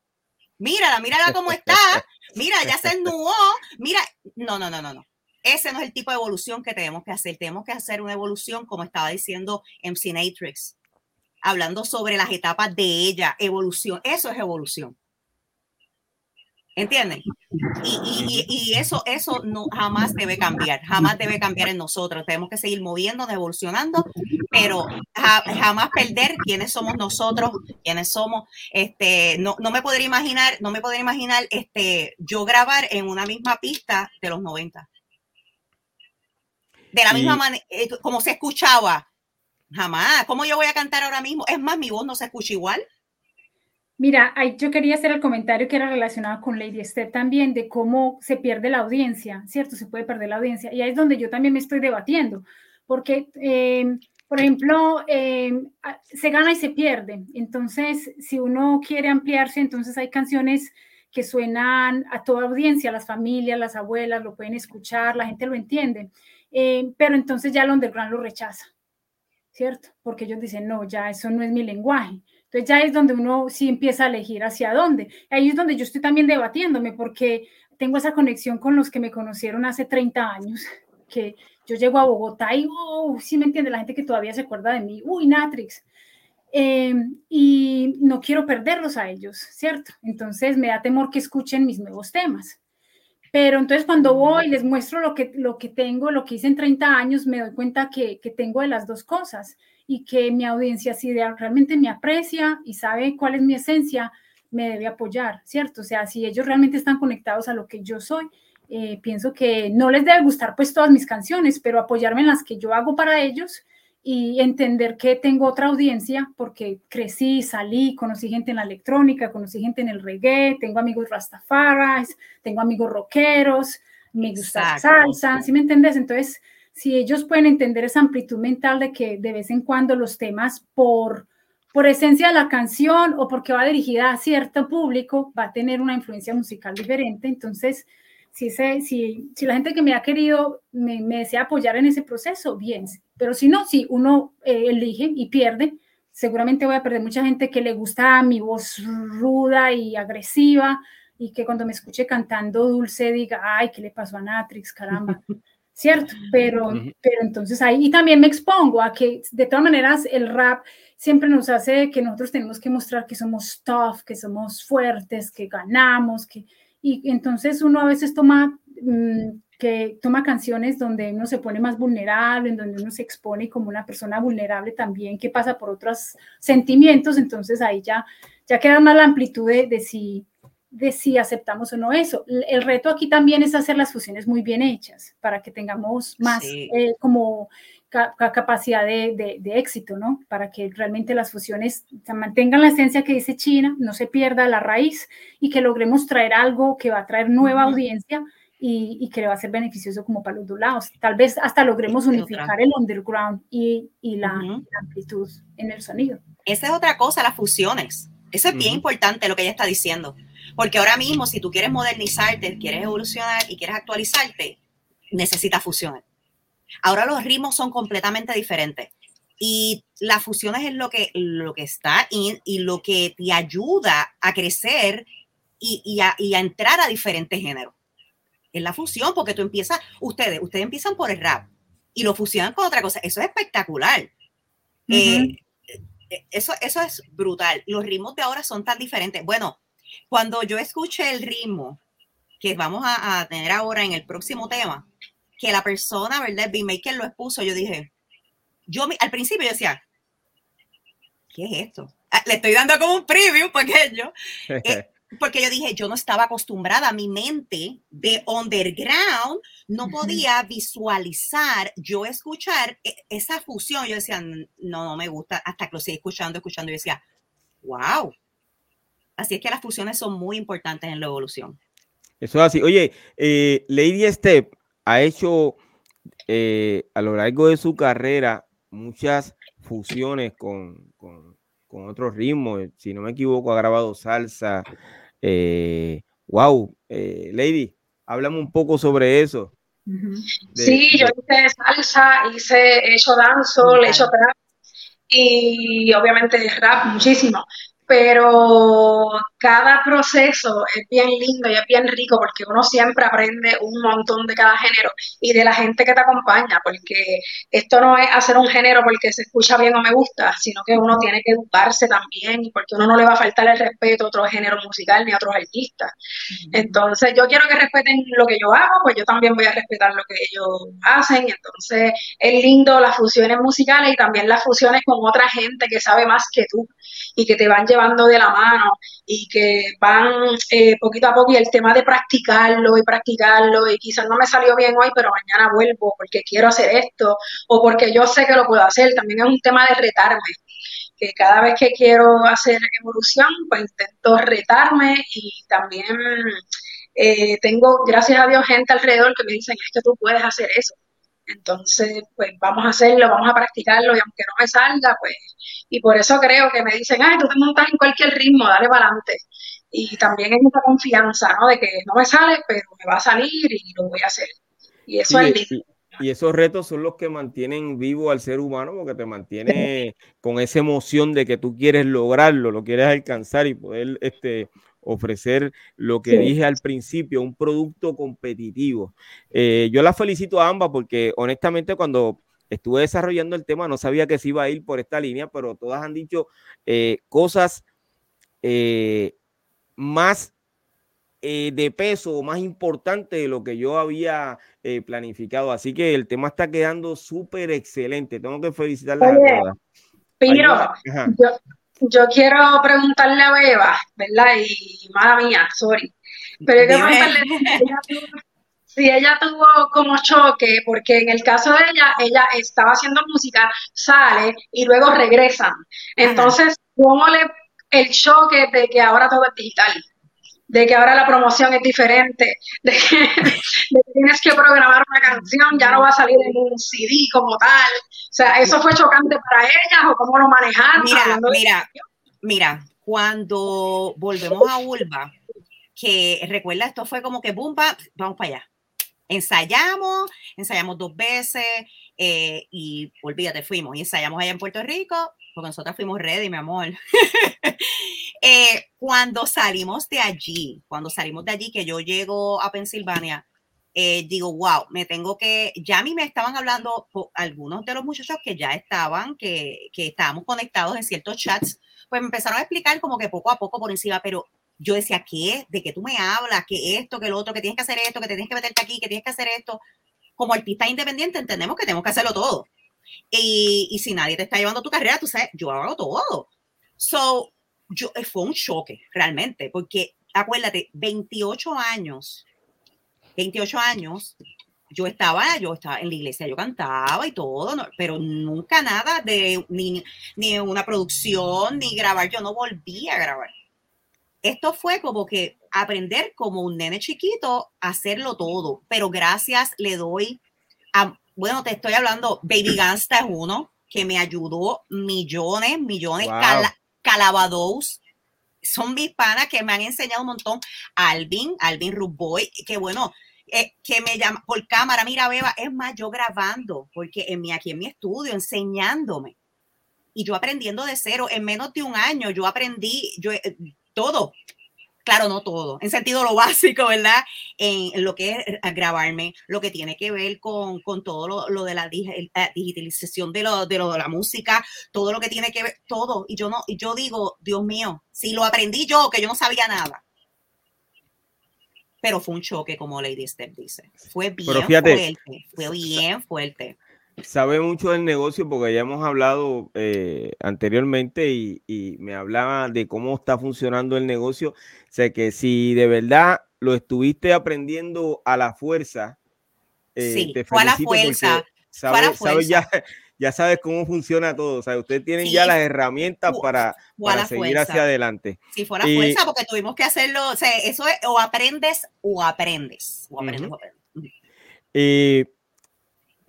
Mírala, mírala cómo está mira, ya se ennuó, mira, no, no, no, no, no. Ese no es el tipo de evolución que tenemos que hacer. Tenemos que hacer una evolución, como estaba diciendo MC Natrix, hablando sobre las etapas de ella, evolución. Eso es evolución. ¿Entienden? Y, eso, eso no, jamás debe cambiar, jamás debe cambiar en nosotros. Tenemos que seguir moviéndonos, evolucionando, pero jamás perder quiénes somos nosotros, quiénes somos. Este, no, no me podría imaginar, no me podría imaginar este, yo grabar en una misma pista de los 90. De la misma manera, eh, como se escuchaba. Jamás. ¿Cómo yo voy a cantar ahora mismo? Es más, mi voz no se escucha igual. Mira, yo quería hacer el comentario que era relacionado con Lady Esther también, de cómo se pierde la audiencia, ¿cierto? Se puede perder la audiencia. Y ahí es donde yo también me estoy debatiendo, porque, em, por ejemplo, em, se gana y se pierde. Entonces, si uno quiere ampliarse, entonces hay canciones que suenan a toda audiencia, las familias, las abuelas lo pueden escuchar, la gente lo entiende, em, pero entonces ya el underground lo rechaza, ¿cierto? Porque ellos dicen, no, ya eso no es mi lenguaje. Entonces ya es donde uno sí empieza a elegir hacia dónde. Ahí es donde yo estoy también debatiéndome porque tengo esa conexión con los que me conocieron hace 30 años, que yo llego a Bogotá y, oh, sí me entiende la gente que todavía se acuerda de mí, uy, Natrix. Em, y no quiero perderlos a ellos, ¿cierto? Entonces me da temor que escuchen mis nuevos temas. Pero entonces cuando voy y les muestro lo que, lo que tengo, lo que hice en 30 años, me doy cuenta que, que tengo de las dos cosas y que mi audiencia, si realmente me aprecia y sabe cuál es mi esencia, me debe apoyar, ¿cierto? O sea, si ellos realmente están conectados a lo que yo soy, eh, pienso que no les debe gustar pues todas mis canciones, pero apoyarme en las que yo hago para ellos y entender que tengo otra audiencia porque crecí, salí, conocí gente en la electrónica, conocí gente en el reggae, tengo amigos rastafaras, tengo amigos rockeros, me gusta salsa, ¿sí me entiendes? Entonces, si ellos pueden entender esa amplitud mental de que de vez en cuando los temas por, por esencia de la canción o porque va dirigida a cierto público, va a tener una influencia musical diferente. Entonces, si, si, si la gente que me ha querido me, desea apoyar en ese proceso, bien. Pero si no, si uno eh, elige y pierde, seguramente voy a perder mucha gente que le gusta mi voz ruda y agresiva y que cuando me escuche cantando dulce diga, ay, ¿qué le pasó a Natrix? Caramba. ¿cierto? Pero, pero entonces ahí también me expongo a que de todas maneras el rap siempre nos hace que nosotros tenemos que mostrar que somos tough, que somos fuertes, que ganamos, que, y entonces uno a veces toma, mm, que toma canciones donde uno se pone más vulnerable, en donde uno se expone como una persona vulnerable también, que pasa por otros sentimientos, entonces ahí ya, ya queda más la amplitud de, de si de si aceptamos o no eso. El reto aquí también es hacer las fusiones muy bien hechas para que tengamos más eh, como capacidad de, éxito, ¿no? Para que realmente las fusiones mantengan la esencia que dice China, no se pierda la raíz y que logremos traer algo que va a traer nueva audiencia y, que le va a ser beneficioso como para los dos lados. Tal vez hasta logremos unificar el underground y, la, amplitud en el sonido. Esa es otra cosa, las fusiones. Eso es bien importante lo que ella está diciendo porque ahora mismo, si tú quieres modernizarte, quieres evolucionar y quieres actualizarte, necesitas fusiones. Ahora los ritmos son completamente diferentes. Y las fusiones es lo que, lo que está y, y lo que te ayuda a crecer y, y, a, y, a, entrar a diferentes géneros. Es la fusión, porque tú empiezas, ustedes, ustedes empiezan por el rap y lo fusionan con otra cosa. Eso es espectacular. Eh, eh, eso, eso es brutal. Los ritmos de ahora son tan diferentes. Bueno, cuando yo escuché el ritmo que vamos a, tener ahora en el próximo tema, que la persona, ¿verdad? B-Maker lo expuso, yo dije, yo al principio yo decía, ¿qué es esto? Ah, le estoy dando como un preview pequeño. Eh, porque yo dije, yo no estaba acostumbrada, a mi mente de underground no podía visualizar, yo escuchar e, esa fusión. Yo decía, no, no me gusta, hasta que lo seguí escuchando, escuchando, y decía, wow. Así es que las fusiones son muy importantes en la evolución. Eso es así. Oye, eh, Lady Step ha hecho eh, a lo largo de su carrera muchas fusiones con, con, con otros ritmos. Si no me equivoco, ha grabado salsa. Eh, wow, Lady, háblame un poco sobre eso. sí, yo hice salsa, hice, he hecho danzo, he hecho trap y obviamente rap muchísimo pero cada proceso es bien lindo y es bien rico porque uno siempre aprende un montón de cada género y de la gente que te acompaña, porque esto no es hacer un género porque se escucha bien o me gusta, sino que uno tiene que educarse también y porque uno no le va a faltar el respeto a otro género musical ni a otros artistas. Entonces yo quiero que respeten lo que yo hago, pues yo también voy a respetar lo que ellos hacen. Entonces es lindo las fusiones musicales y también las fusiones con otra gente que sabe más que tú y que te van llevando de la mano y que van eh, poquito a poco y el tema de practicarlo y practicarlo y quizás no me salió bien hoy, pero mañana vuelvo porque quiero hacer esto o porque yo sé que lo puedo hacer. También es un tema de retarme que cada vez que quiero hacer evolución, pues intento retarme y también eh, tengo, gracias a Dios, gente alrededor que me dicen, es que tú puedes hacer eso. Entonces, pues vamos a hacerlo, vamos a practicarlo y aunque no me salga, pues, y por eso creo que me dicen, ay, tú te montas en cualquier ritmo, dale para adelante. Y también hay mucha confianza, ¿no? De que no me sale, pero me va a salir y lo voy a hacer. Y eso es lindo. Y esos retos son los que mantienen vivo al ser humano porque te mantiene con esa emoción de que tú quieres lograrlo, lo quieres alcanzar y poder este, ofrecer lo que dije al principio, un producto competitivo. Eh, yo la felicito a ambas porque honestamente cuando estuve desarrollando el tema no sabía que se iba a ir por esta línea, pero todas han dicho eh, cosas eh, más de peso, más importante de lo que yo había planificado. Así que el tema está quedando súper excelente. Tengo que felicitarlas a todas. Piro, yo quiero preguntarle a Beba, ¿verdad? Y mala mía, sorry. Pero hay que preguntarle si ella, tuvo, como choque, porque en el caso de ella, ella estaba haciendo música, sale y luego regresan. Entonces, ¿cómo le el choque de que ahora todo es digital? De que ahora la promoción es diferente, de que, tienes que programar una canción, ya no va a salir en un CD como tal. O sea, ¿eso fue chocante para ellas o cómo lo manejaron? Mira, mira, mira, cuando volvemos a Ulva, que recuerda, esto fue como que boom, vamos para allá. Ensayamos, ensayamos dos veces eh, y olvídate, fuimos y ensayamos allá en Puerto Rico, porque nosotras fuimos ready, mi amor. Eh, cuando salimos de allí, cuando salimos de allí, que yo llego a Pensilvania, eh, digo, wow, me tengo que, ya a mí me estaban hablando algunos de los muchachos que ya estaban, que, que estábamos conectados en ciertos chats, pues me empezaron a explicar como que poco a poco por encima, pero yo decía, ¿qué? ¿De qué tú me hablas? ¿Qué esto? ¿Qué lo otro? ¿Que tienes que hacer esto? ¿Que tienes que meterte aquí? ¿Que tienes que hacer esto? Como artista independiente entendemos que tenemos que hacerlo todo. Y, y si nadie te está llevando tu carrera, tú sabes, yo hago todo. So, yo, eh, fue un choque realmente, porque acuérdate, 28 años, 28 años, yo estaba, yo estaba en la iglesia, yo cantaba y todo, pero nunca nada de ni, ni una producción, ni grabar, yo no volví a grabar. Esto fue como que aprender como un nene chiquito, hacerlo todo, pero gracias le doy a, bueno, te estoy hablando, Baby Gangsta es uno que me ayudó millones, millones, Calabados, son mis panas que me han enseñado un montón. Alvin, Alvin Ruboy, que bueno, eh, que me llama por cámara, mira, Beba, es más, yo grabando, porque en mi, aquí en mi estudio, enseñándome. Y yo aprendiendo de cero, en menos de un año, yo aprendí yo, eh, todo, claro, no todo, en sentido lo básico, ¿verdad? En lo que es grabarme, lo que tiene que ver con, todo lo, de la digitalización de, lo, de, la música, todo lo que tiene que ver, todo. Y yo no, yo digo, Dios mío, si lo aprendí yo, que yo no sabía nada. pero fue un choque, como Lady Steph dice. Fue bien fíjate, fuerte, fue bien fuerte. Sabe mucho del negocio porque ya hemos hablado eh, anteriormente y, y, me hablaba de cómo está funcionando el negocio. O sea que si de verdad lo estuviste aprendiendo a la fuerza, eh, sí, te fue a la fuerza. Sabe, la fuerza. ya, ya sabes cómo funciona todo. O sea, ustedes tienen ya las herramientas para, para seguir hacia adelante. Sí, fue la fuerza porque tuvimos que hacerlo. O sea, eso es o aprendes o aprendes. O aprendes, o aprendes. Eh,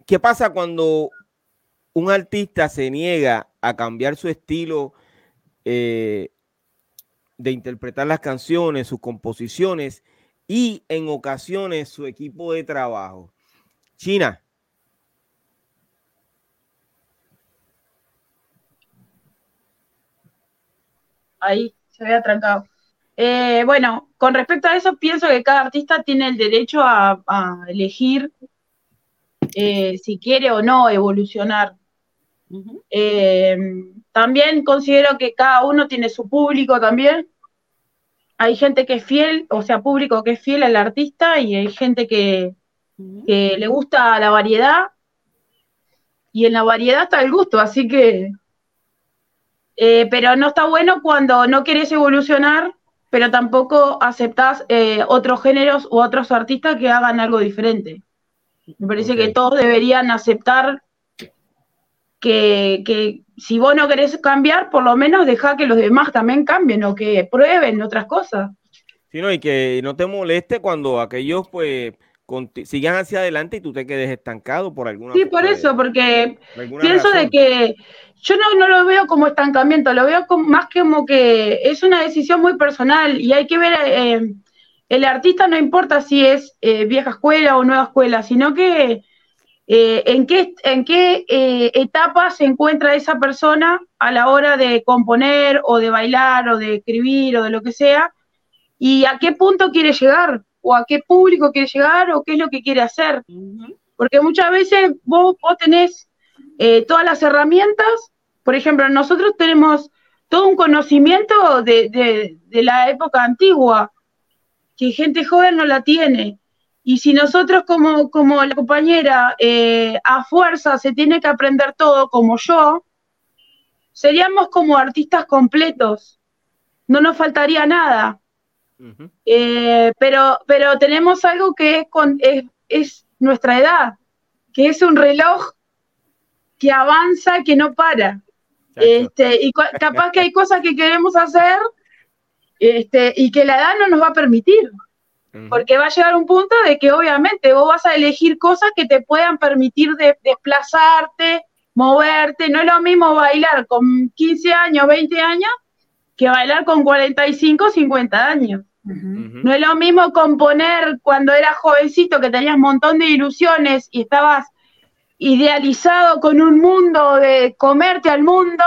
¿Qué pasa cuando un artista se niega a cambiar su estilo eh, de interpretar las canciones, sus composiciones y en ocasiones su equipo de trabajo? China. ahí se había trancado. Eh, bueno, con respecto a eso, pienso que cada artista tiene el derecho a, elegir eh, si quiere o no evolucionar. Eh, también considero que cada uno tiene su público también. Hay gente que es fiel, o sea, público que es fiel al artista y hay gente que, que le gusta la variedad. Y en la variedad está el gusto, así que eh, pero no está bueno cuando no quieres evolucionar, pero tampoco aceptás eh, otros géneros u otros artistas que hagan algo diferente. Me parece que todos deberían aceptar que, que, si vos no querés cambiar, por lo menos deja que los demás también cambien o que prueben otras cosas. Sí, no, y que no te moleste cuando aquellos pues sigan hacia adelante y tú te quedes estancado por alguna Sí, por eso, porque pienso de que yo no, lo veo como estancamiento, lo veo como, más como que es una decisión muy personal y hay que ver, eh, el artista no importa si es eh, vieja escuela o nueva escuela, sino que eh, en qué, en qué etapa se encuentra esa persona a la hora de componer o de bailar o de escribir o de lo que sea y a qué punto quiere llegar o a qué público quiere llegar o qué es lo que quiere hacer. Porque muchas veces vos, vos tenés todas las herramientas por ejemplo, nosotros tenemos todo un conocimiento de, la época antigua, que gente joven no la tiene. Y si nosotros como, como la compañera eh, a fuerza se tiene que aprender todo como yo, seríamos como artistas completos. No nos faltaría nada. Eh, pero, pero tenemos algo que es, con, es, es nuestra edad, que es un reloj que avanza, que no para. Este, y capaz que hay cosas que queremos hacer este, y que la edad no nos va a permitir. Porque va a llegar un punto de que obviamente vos vas a elegir cosas que te puedan permitir desplazarte, moverte. No es lo mismo bailar con 15 años, 20 años, que bailar con 45, 50 años. No es lo mismo componer cuando eras jovencito, que tenías un montón de ilusiones y estabas idealizado con un mundo de comerte al mundo,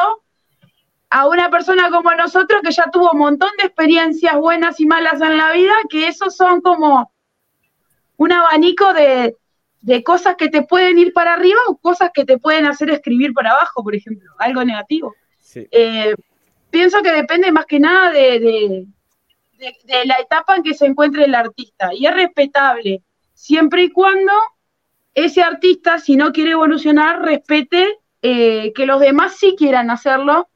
a una persona como nosotros que ya tuvo un montón de experiencias buenas y malas en la vida, que esos son como un abanico de, cosas que te pueden ir para arriba o cosas que te pueden hacer escribir para abajo, por ejemplo, algo negativo. Eh, pienso que depende más que nada de, de la etapa en que se encuentre el artista y es respetable, siempre y cuando ese artista, si no quiere evolucionar, respete eh, que los demás sí quieran hacerlo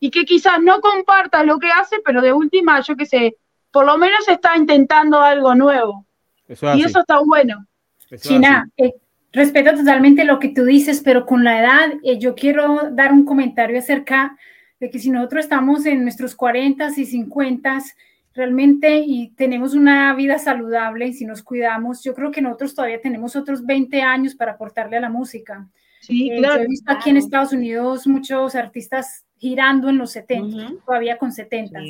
y que quizás no comparta lo que hace, pero de última, yo qué sé, por lo menos está intentando algo nuevo. y eso está bueno. China, eh, respeto totalmente lo que tú dices, pero con la edad, eh, yo quiero dar un comentario acerca de que si nosotros estamos en nuestros 40 y 50 realmente y tenemos una vida saludable y si nos cuidamos, yo creo que nosotros todavía tenemos otros 20 años para aportarle a la música. Sí, claro, yo he visto aquí en Estados Unidos muchos artistas girando en los 70, todavía con 70.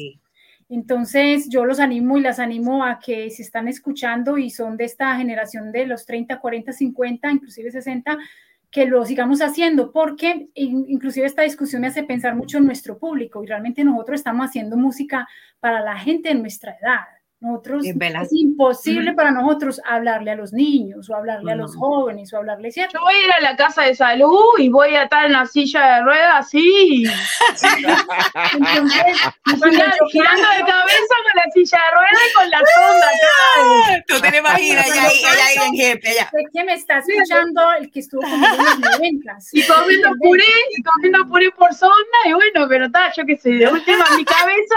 Entonces yo los animo y las animo a que si están escuchando y son de esta generación de los 30, 40, 50, inclusive 60, que lo sigamos haciendo, porque inclusive esta discusión me hace pensar mucho en nuestro público y realmente nosotros estamos haciendo música para la gente de nuestra edad. Nosotros es, imposible para nosotros hablarle a los niños o hablarle a los jóvenes o hablarle Yo voy a ir a la casa de salud y voy a estar en la silla de ruedas así. Entonces, girando de cabeza con la silla de ruedas y con la sonda acá. imagino, ella ahí, ella ahí en jefe, ella. Sé que me está escuchando el que estuvo conmigo en los. Y comiendo puré, y comiendo puré por zona, y bueno, pero está, yo qué sé, de última en mi cabeza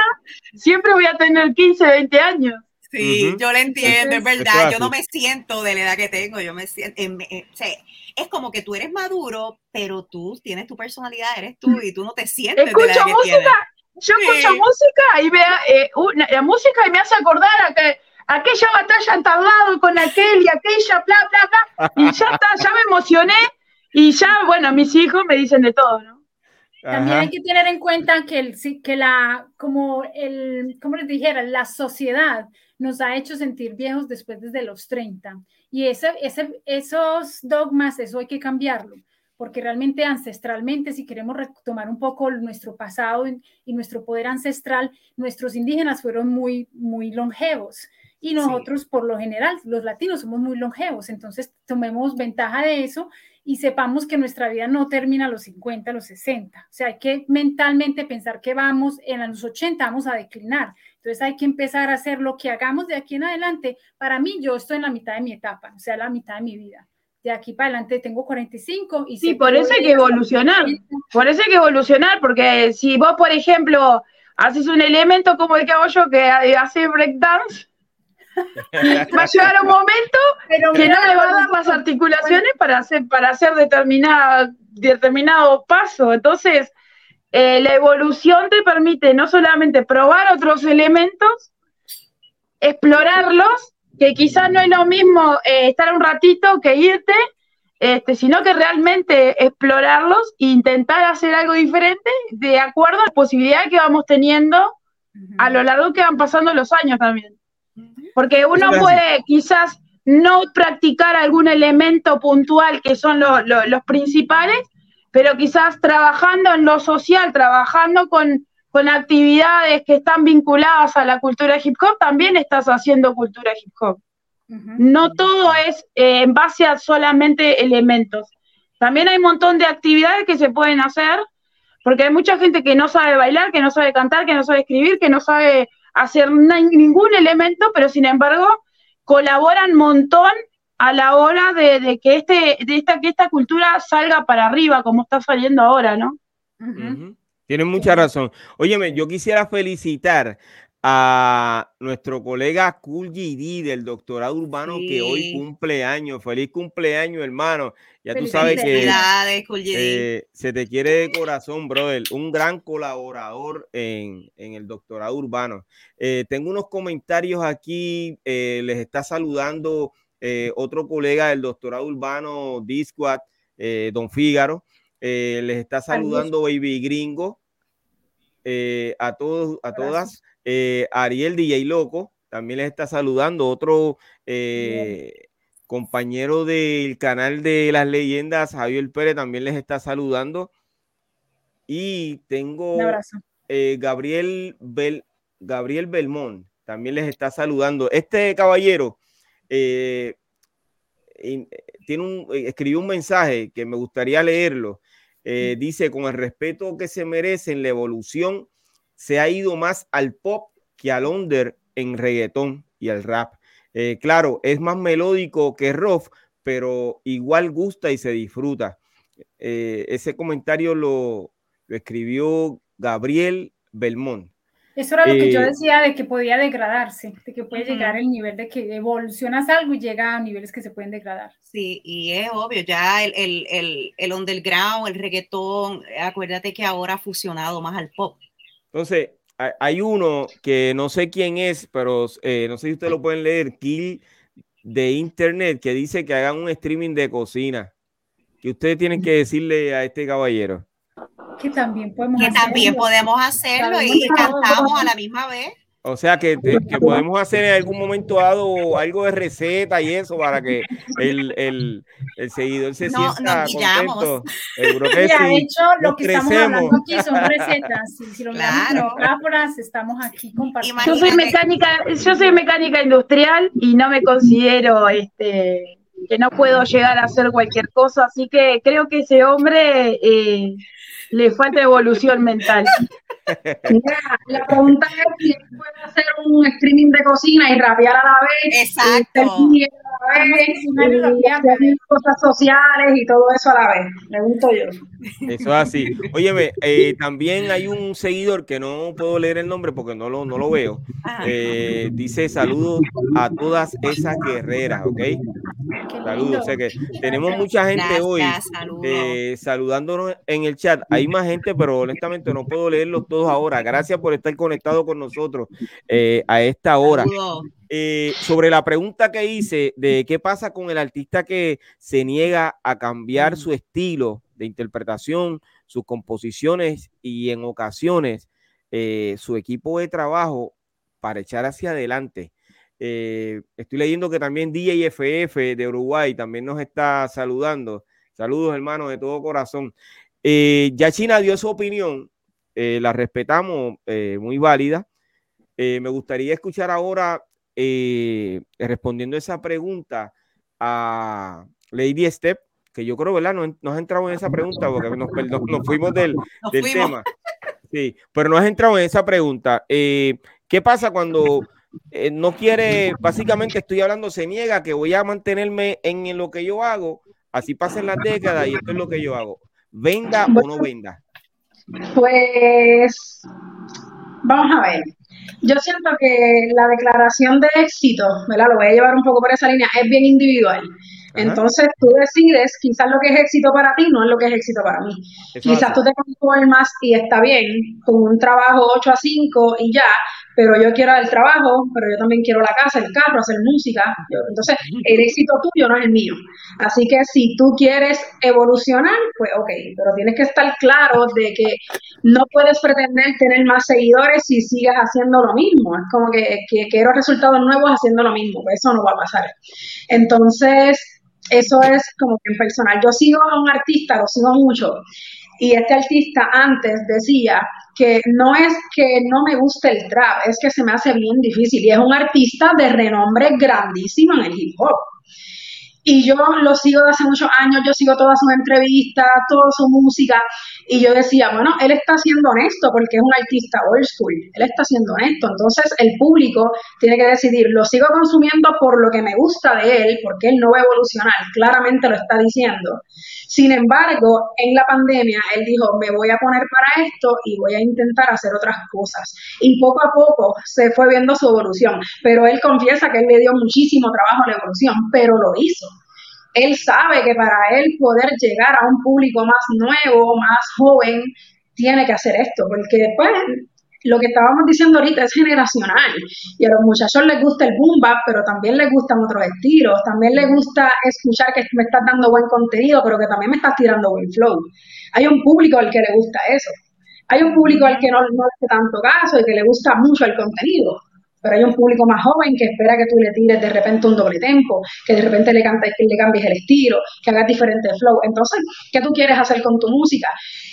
siempre voy a tener 15, 20 años. Sí, yo lo entiendo, es verdad. Yo no me siento de la edad que tengo. Yo me siento. en- en- o sea, es como que tú eres maduro, pero tú tienes tu personalidad, eres tú y tú no te sientes de la Escucho que música, tienes. yo Sí. escucho música y me, eh, una- la música y me hace acordar a que aquella batalla en tal lado con aquel y aquella, bla, bla, bla, y ya está, ya me emocioné y ya, bueno, mis hijos me dicen de todo, ¿no? También Ajá. hay que tener en cuenta que, el, sí- que la, como el, como les dijera, la sociedad nos ha hecho sentir viejos después desde los 30. Y ese, ese, esos dogmas, eso hay que cambiarlo, porque realmente ancestralmente, si queremos retomar un poco nuestro pasado y, y nuestro poder ancestral, nuestros indígenas fueron muy, muy longevos. Y nosotros, por lo general, los latinos somos muy longevos, entonces tomemos ventaja de eso y sepamos que nuestra vida no termina a los 50, a los 60. O sea, hay que mentalmente pensar que vamos, en los 80 vamos a declinar. Entonces hay que empezar a hacer lo que hagamos de aquí en adelante. Para mí, yo estoy en la mitad de mi etapa, o sea, la mitad de mi vida. De aquí para adelante tengo 45 y Sí, por eso hay que evolucionar. 40. Por eso hay que evolucionar, porque si vos, por ejemplo, haces un elemento como el que hago yo, que hace breakdance, va a llegar un momento Pero que no la me va a dar las articulaciones para hacer, para hacer determinada, determinado paso. Entonces, eh, la evolución te permite no solamente probar otros elementos, explorarlos, que quizás no es lo mismo eh, estar un ratito que irte, este, sino que realmente explorarlos e intentar hacer algo diferente de acuerdo a las posibilidades que vamos teniendo a lo largo que van pasando los años también. Porque uno puede quizás no practicar algún elemento puntual que son lo- lo- los principales, pero quizás trabajando en lo social, trabajando con, con actividades que están vinculadas a la cultura hip hop, también estás haciendo cultura hip hop. No todo es eh, en base a solamente elementos. También hay un montón de actividades que se pueden hacer, porque hay mucha gente que no sabe bailar, que no sabe cantar, que no sabe escribir, que no sabe hacer ningún elemento, pero sin embargo colaboran un montón a la hora de, de que este, de esta, que esta cultura salga para arriba, como está saliendo ahora, ¿no? Tienes mucha razón. Óyeme, yo quisiera felicitar a nuestro colega Cool GD del doctorado urbano que hoy cumple años. Feliz cumpleaños, hermano. Ya tú sabes que Felicidades, Cool GD. eh, se te quiere de corazón, brother. Un gran colaborador en, en el doctorado urbano. Eh, tengo unos comentarios aquí. eh, les está saludando otro colega del doctorado urbano, eh, Don Fígaro. Les está saludando Baby Gringo. a todos, a todas. Eh, Ariel DJ Loco también les está saludando. Otro eh, compañero del canal de las leyendas, Javier Pérez, también les está saludando. Y tengo eh, Gabriel, Bel, Gabriel Belmont, también les está saludando. Este caballero eh, tiene un, escribió un mensaje que me gustaría leerlo. Eh, dice, con el respeto que se merecen, la evolución se ha ido más al pop que al under en reggaetón y al rap. Eh, claro, es más melódico que rock, pero igual gusta y se disfruta. Eh, ese comentario lo, lo escribió Gabriel Belmont. Eso era lo que yo Eh, decía de que podía degradarse, de que puede Ujú. llegar el nivel de que evolucionas algo y llega a niveles que se pueden degradar. Sí, y es obvio, ya el, el, el, el underground, el reggaetón, acuérdate que ahora ha fusionado más al pop. Entonces, hay- uno que no sé quién es, pero eh, no sé si ustedes lo pueden leer, Kill de Internet, que dice que hagan un streaming de cocina. Que ustedes tienen que decirle a este caballero. Que también podemos Que también hacerlo. podemos hacerlo y cantamos a la misma vez. O sea, que, que podemos hacer en algún momento dado algo de receta y eso para que el, el, el seguidor se No, sienta contento. Seguro que Mira, de sí. hecho, lo que estamos hablando aquí son recetas. Y si lo miramos Claro. estamos aquí compartiendo. Yo soy mecánica, yo soy mecánica industrial y no me considero este que no puedo llegar a hacer cualquier cosa, así que creo que ese hombre eh, le falta evolución mental. la pregunta es si puede hacer un streaming de cocina y rapear a la vez. Exacto. Y hacer cosas sociales y todo eso a la vez. Pregunto yo. Eso es así. Óyeme, eh, también hay un seguidor que no puedo leer el nombre porque no lo, no lo veo. Eh, dice saludos a todas esas guerreras, ¿ok? Saludos. O que tenemos mucha gente hoy eh, saludándonos en el chat. Hay más gente, pero honestamente no puedo leerlos todos ahora. Gracias por estar conectado con nosotros eh, a esta hora. Eh, sobre la pregunta que hice de qué pasa con el artista que se niega a cambiar su estilo de interpretación, sus composiciones y en ocasiones su equipo de trabajo para echar hacia adelante. Eh, estoy leyendo que también DJFF de Uruguay también nos está saludando. Saludos, hermanos, de todo corazón. Eh, ya China dio su opinión, eh, la respetamos, muy válida. me gustaría escuchar ahora, respondiendo esa pregunta a Lady Step, que yo creo, ¿verdad? No, nos ha entrado en esa pregunta porque nos, fuimos del, tema. Sí, pero no has entrado en esa pregunta. ¿Qué pasa cuando eh, no quiere, básicamente estoy hablando, se niega que voy a mantenerme en, lo que yo hago, así pasen las décadas y esto es lo que yo hago. Venda o no venda. Pues vamos a ver. Yo siento que la declaración de éxito, ¿verdad? Lo voy a llevar un poco por esa línea, es bien individual. Entonces tú decides, quizás lo que es éxito para ti no es lo que es éxito para mí. quizás tú te conformas y está bien con un trabajo 8 a 5 y ya, pero yo quiero el trabajo, pero yo también quiero la casa, el carro, hacer música. entonces, el éxito tuyo no es el mío. Así que si tú quieres evolucionar, pues ok, pero tienes que estar claro de que no puedes pretender tener más seguidores si sigues haciendo lo mismo. Es como que, que quiero resultados nuevos haciendo lo mismo, pues eso no va a pasar. Entonces, eso es como que en personal. Yo sigo a un artista, lo sigo mucho, y este artista antes decía que no es que no me guste el trap, es que se me hace bien difícil y es un artista de renombre grandísimo en el hip hop. Y yo lo sigo de hace muchos años, yo sigo todas sus entrevistas, toda su música, y yo decía, bueno, él está siendo honesto porque es un artista old school, él está siendo honesto. Entonces el público tiene que decidir, lo sigo consumiendo por lo que me gusta de él, porque él no va a evolucionar, claramente lo está diciendo. Sin embargo, en la pandemia, él dijo, me voy a poner para esto y voy a intentar hacer otras cosas. Y poco a poco se fue viendo su evolución, pero él confiesa que él le dio muchísimo trabajo a la evolución, pero lo hizo él sabe que para él poder llegar a un público más nuevo, más joven, tiene que hacer esto, porque después lo que estábamos diciendo ahorita es generacional y a los muchachos les gusta el boom pero también les gustan otros estilos, también les gusta escuchar que me estás dando buen contenido, pero que también me estás tirando buen flow. Hay un público al que le gusta eso. Hay un público al que no, no hace tanto caso y que le gusta mucho el contenido pero hay un público más joven que espera que tú le tires de repente un doble tempo, que de repente le, que le cambies el estilo, que hagas diferentes flow. Entonces, ¿qué tú quieres hacer con tu música?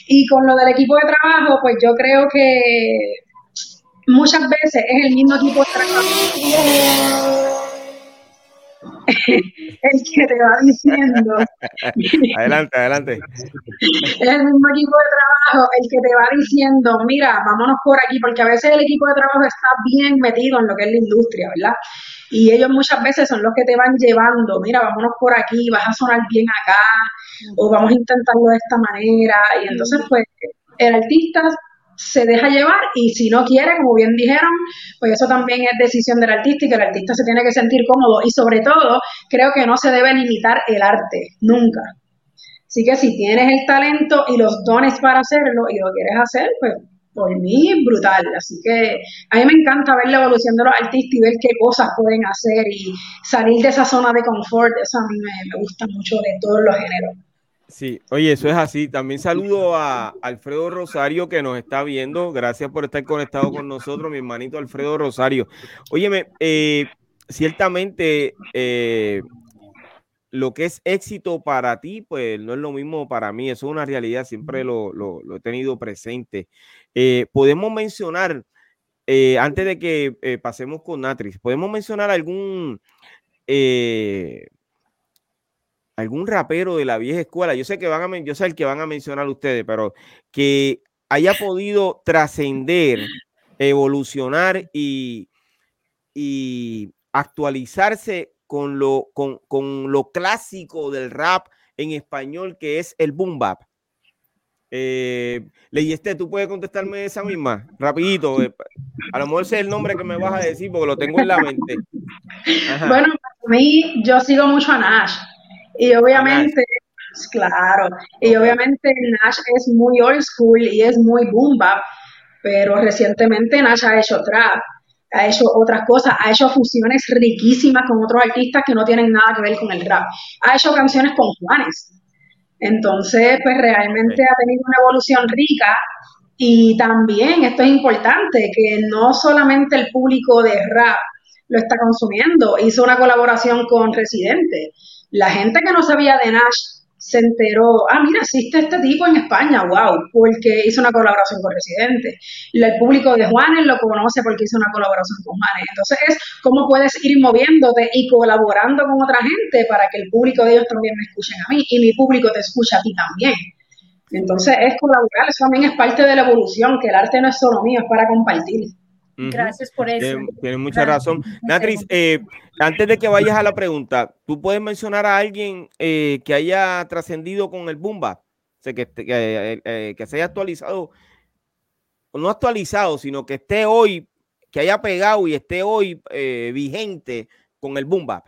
Y con lo del equipo de trabajo, pues yo creo que muchas veces es el mismo equipo de trabajo el que te va diciendo. adelante, adelante. Es el mismo equipo de trabajo el que te va diciendo, mira, vámonos por aquí, porque a veces el equipo de trabajo está bien metido en lo que es la industria, ¿verdad? Y ellos muchas veces son los que te van llevando, mira, vámonos por aquí, vas a sonar bien acá, o vamos a intentarlo de esta manera. Y entonces, pues, el artista se deja llevar y si no quiere, como bien dijeron, pues eso también es decisión del artista y que el artista se tiene que sentir cómodo y sobre todo creo que no se debe limitar el arte, nunca. Así que si tienes el talento y los dones para hacerlo y lo quieres hacer, pues por mí brutal. Así que a mí me encanta ver la evolución de los artistas y ver qué cosas pueden hacer y salir de esa zona de confort. Eso a mí me, me gusta mucho de todos los géneros. Sí, oye, eso es así. También saludo a Alfredo Rosario que nos está viendo. Gracias por estar conectado con nosotros, mi hermanito Alfredo Rosario. Óyeme, eh, ciertamente eh, lo que es éxito para ti, pues no es lo mismo para mí. Eso es una realidad, siempre lo, he tenido presente. Eh, podemos mencionar, antes de que pasemos con Natris, podemos mencionar algún algún rapero de la vieja escuela, yo sé que van a, yo sé el que van a mencionar ustedes, pero que haya podido trascender, evolucionar y, y actualizarse con lo, con, con, lo clásico del rap en español que es el boom bap. Eh, Leyeste, ¿tú puedes contestarme esa misma? Rapidito. Eh, a lo mejor ese es el nombre que me vas a decir porque lo tengo en la mente. Bueno, para mí, yo sigo mucho a Nash. Y obviamente, claro, y obviamente Nash es muy old school y es muy boom bap, pero recientemente Nash ha hecho trap ha hecho otras cosas, ha hecho fusiones riquísimas con otros artistas que no tienen nada que ver con el rap, ha hecho canciones con Juanes. Entonces, pues realmente ha tenido una evolución rica y también esto es importante, que no solamente el público de rap lo está consumiendo, hizo una colaboración con Residente. La gente que no sabía de Nash se enteró, ah, mira, existe este tipo en España, wow, porque hizo una colaboración con Residente. El público de Juanes lo conoce porque hizo una colaboración con Juanes. Entonces es cómo puedes ir moviéndote y colaborando con otra gente para que el público de ellos también me escuchen a mí y mi público te escucha a ti también. Entonces es colaborar, eso también es parte de la evolución, que el arte no es solo mío, es para compartir. Gracias por eso. Tienes mucha razón. Natris, eh, antes de que vayas a la pregunta, ¿tú puedes mencionar a alguien eh, que haya trascendido con el Bumba? O sea, que, que, eh, que, se haya actualizado, no actualizado, sino que esté hoy, que haya pegado y esté hoy vigente con el Bumba.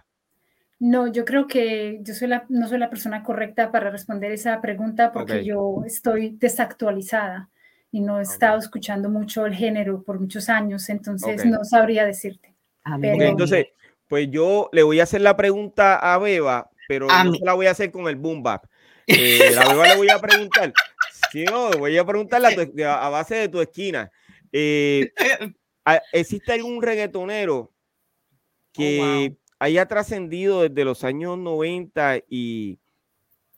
No, yo creo que yo soy la, no soy la persona correcta para responder esa pregunta porque yo estoy desactualizada y no he estado escuchando mucho el género por muchos años, entonces no sabría decirte. entonces, pues yo le voy a hacer la pregunta a Beba, pero no la voy a hacer con el boom bap. Eh, a Beba le voy a preguntar, sí, no, voy a preguntarla a, base de tu esquina. Eh, ¿Existe algún reggaetonero oh, que haya trascendido desde los años 90 y,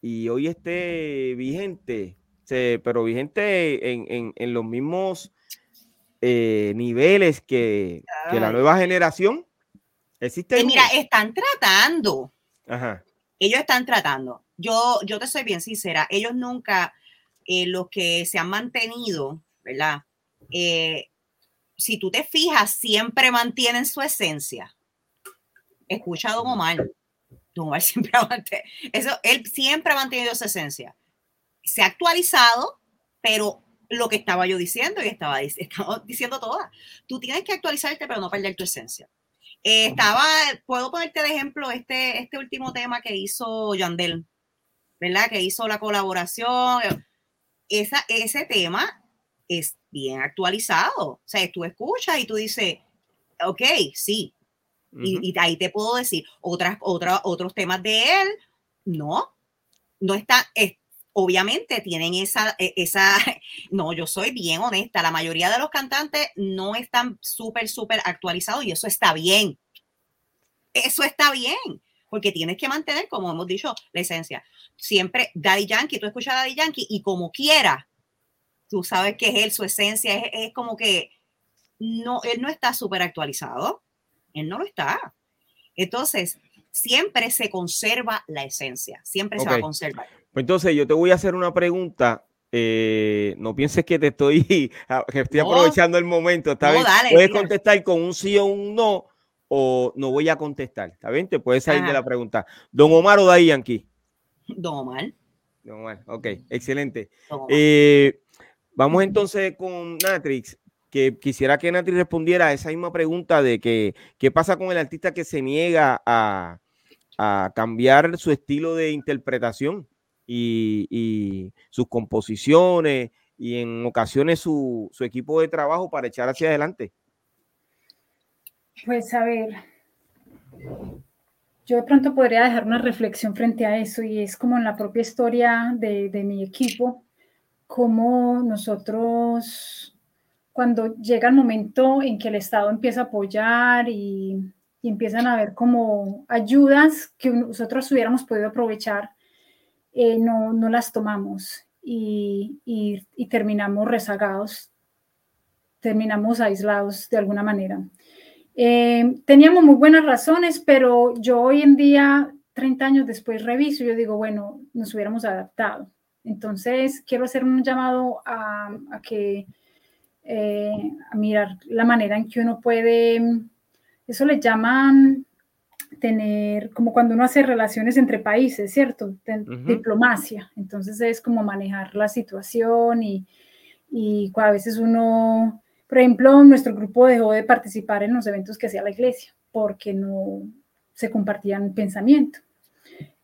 y hoy esté vigente? Pero vigente en, en, los mismos eh, niveles que, que, la nueva generación. ¿Existe eh, mira, están tratando. Ellos están tratando. Yo, yo te soy bien sincera, ellos nunca, eh, los que se han mantenido, ¿verdad? si tú te fijas, siempre mantienen su esencia. Escucha a Don Omar. Don Omar siempre eso, él siempre ha mantenido su esencia se ha actualizado, pero lo que estaba yo diciendo y estaba, estaba diciendo toda. Tú tienes que actualizarte, pero no perder tu esencia. Eh, estaba, puedo ponerte de ejemplo este, este último tema que hizo Yandel, ¿verdad? Que hizo la colaboración. Esa, ese tema es bien actualizado. O sea, tú escuchas y tú dices, ok, sí. y, y, ahí te puedo decir otras, otras, otros temas de él, no, no está, obviamente tienen esa, e, esa, no, yo soy bien honesta, la mayoría de los cantantes no están súper, súper actualizados y eso está bien. Eso está bien, porque tienes que mantener, como hemos dicho, la esencia. Siempre Daddy Yankee, tú escuchas a Daddy Yankee y como quiera, tú sabes que es él, su esencia, es, es como que no, él no está súper actualizado, él no lo está. Entonces, siempre se conserva la esencia, siempre se va a conservar. Pues entonces yo te voy a hacer una pregunta. Eh, no pienses que te estoy, que estoy aprovechando el momento. ¿está bien? puedes contestar con un sí o un no, o no voy a contestar. ¿Está bien? Te puedes salir de la pregunta. ¿Don Omar o Day Yankee? Don Omar. Don Omar, ok, excelente. Eh, vamos entonces con Natrix que quisiera que Natrix respondiera a esa misma pregunta de que qué pasa con el artista que se niega a, a cambiar su estilo de interpretación y, sus composiciones y en ocasiones su, equipo de trabajo para echar hacia adelante? Pues a ver, yo de pronto podría dejar una reflexión frente a eso y es como en la propia historia de, mi equipo, como nosotros, cuando llega el momento en que el Estado empieza a apoyar y, y empiezan a ver como ayudas que nosotros hubiéramos podido aprovechar, eh, no, no, las tomamos y, y, terminamos rezagados, terminamos aislados de alguna manera. Eh, teníamos muy buenas razones, pero yo hoy en día 30 años después reviso y yo digo, bueno, nos hubiéramos adaptado. Entonces, quiero hacer un llamado a, que, eh, a mirar la manera en que uno puede, eso le llaman tener, como cuando uno hace relaciones entre países, ¿cierto? Diplomacia. Entonces es como manejar la situación y, y a veces uno, por ejemplo, nuestro grupo dejó de participar en los eventos que hacía la iglesia porque no se compartían pensamiento.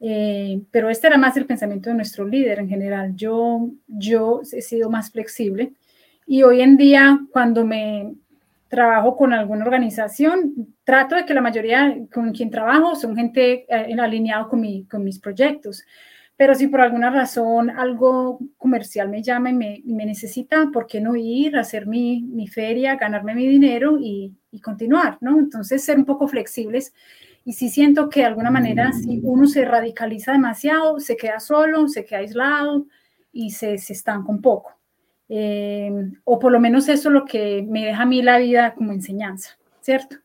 Eh, pero este era más el pensamiento de nuestro líder en general. Yo, yo he sido más flexible y hoy en día cuando me trabajo con alguna organización, trato de que la mayoría con quien trabajo son gente eh, alineado con, mi, con mis proyectos. Pero si por alguna razón algo comercial me llama y me, necesita, ¿por qué no ir a hacer mi, mi feria, ganarme mi dinero y, continuar? ¿no? Entonces, ser un poco flexibles. Y si siento que de alguna manera, si uno se radicaliza demasiado, se queda solo, se queda aislado y se, se estanca un poco. Eh, o por lo menos eso es lo que me deja a mí la vida como enseñanza, ¿cierto?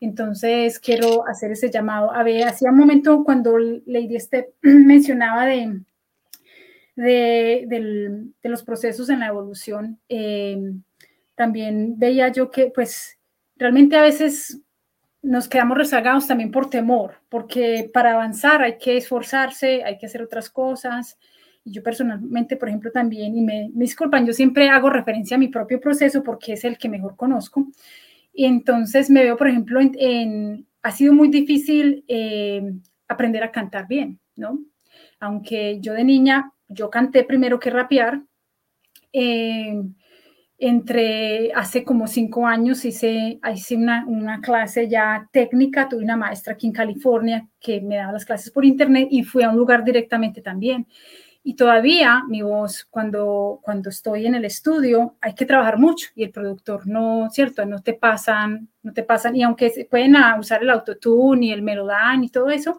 Entonces quiero hacer ese llamado. A ver, hacía un momento cuando Lady Step mencionaba de, de, los procesos en la evolución, eh, también veía yo que pues realmente a veces nos quedamos rezagados también por temor, porque para avanzar hay que esforzarse, hay que hacer otras cosas yo personalmente, por ejemplo, también, y me, disculpan, yo siempre hago referencia a mi propio proceso porque es el que mejor conozco. Y entonces me veo, por ejemplo, en, ha sido muy difícil eh, aprender a cantar bien, ¿no? Aunque yo de niña, yo canté primero que rapear. Eh, entre hace como cinco años hice, hice una, una, clase ya técnica, tuve una maestra aquí en California que me daba las clases por internet y fui a un lugar directamente también. Y todavía mi voz, cuando, cuando estoy en el estudio, hay que trabajar mucho y el productor no, ¿cierto? No te pasan, no te pasan, y aunque pueden usar el autotune y el melodán y todo eso,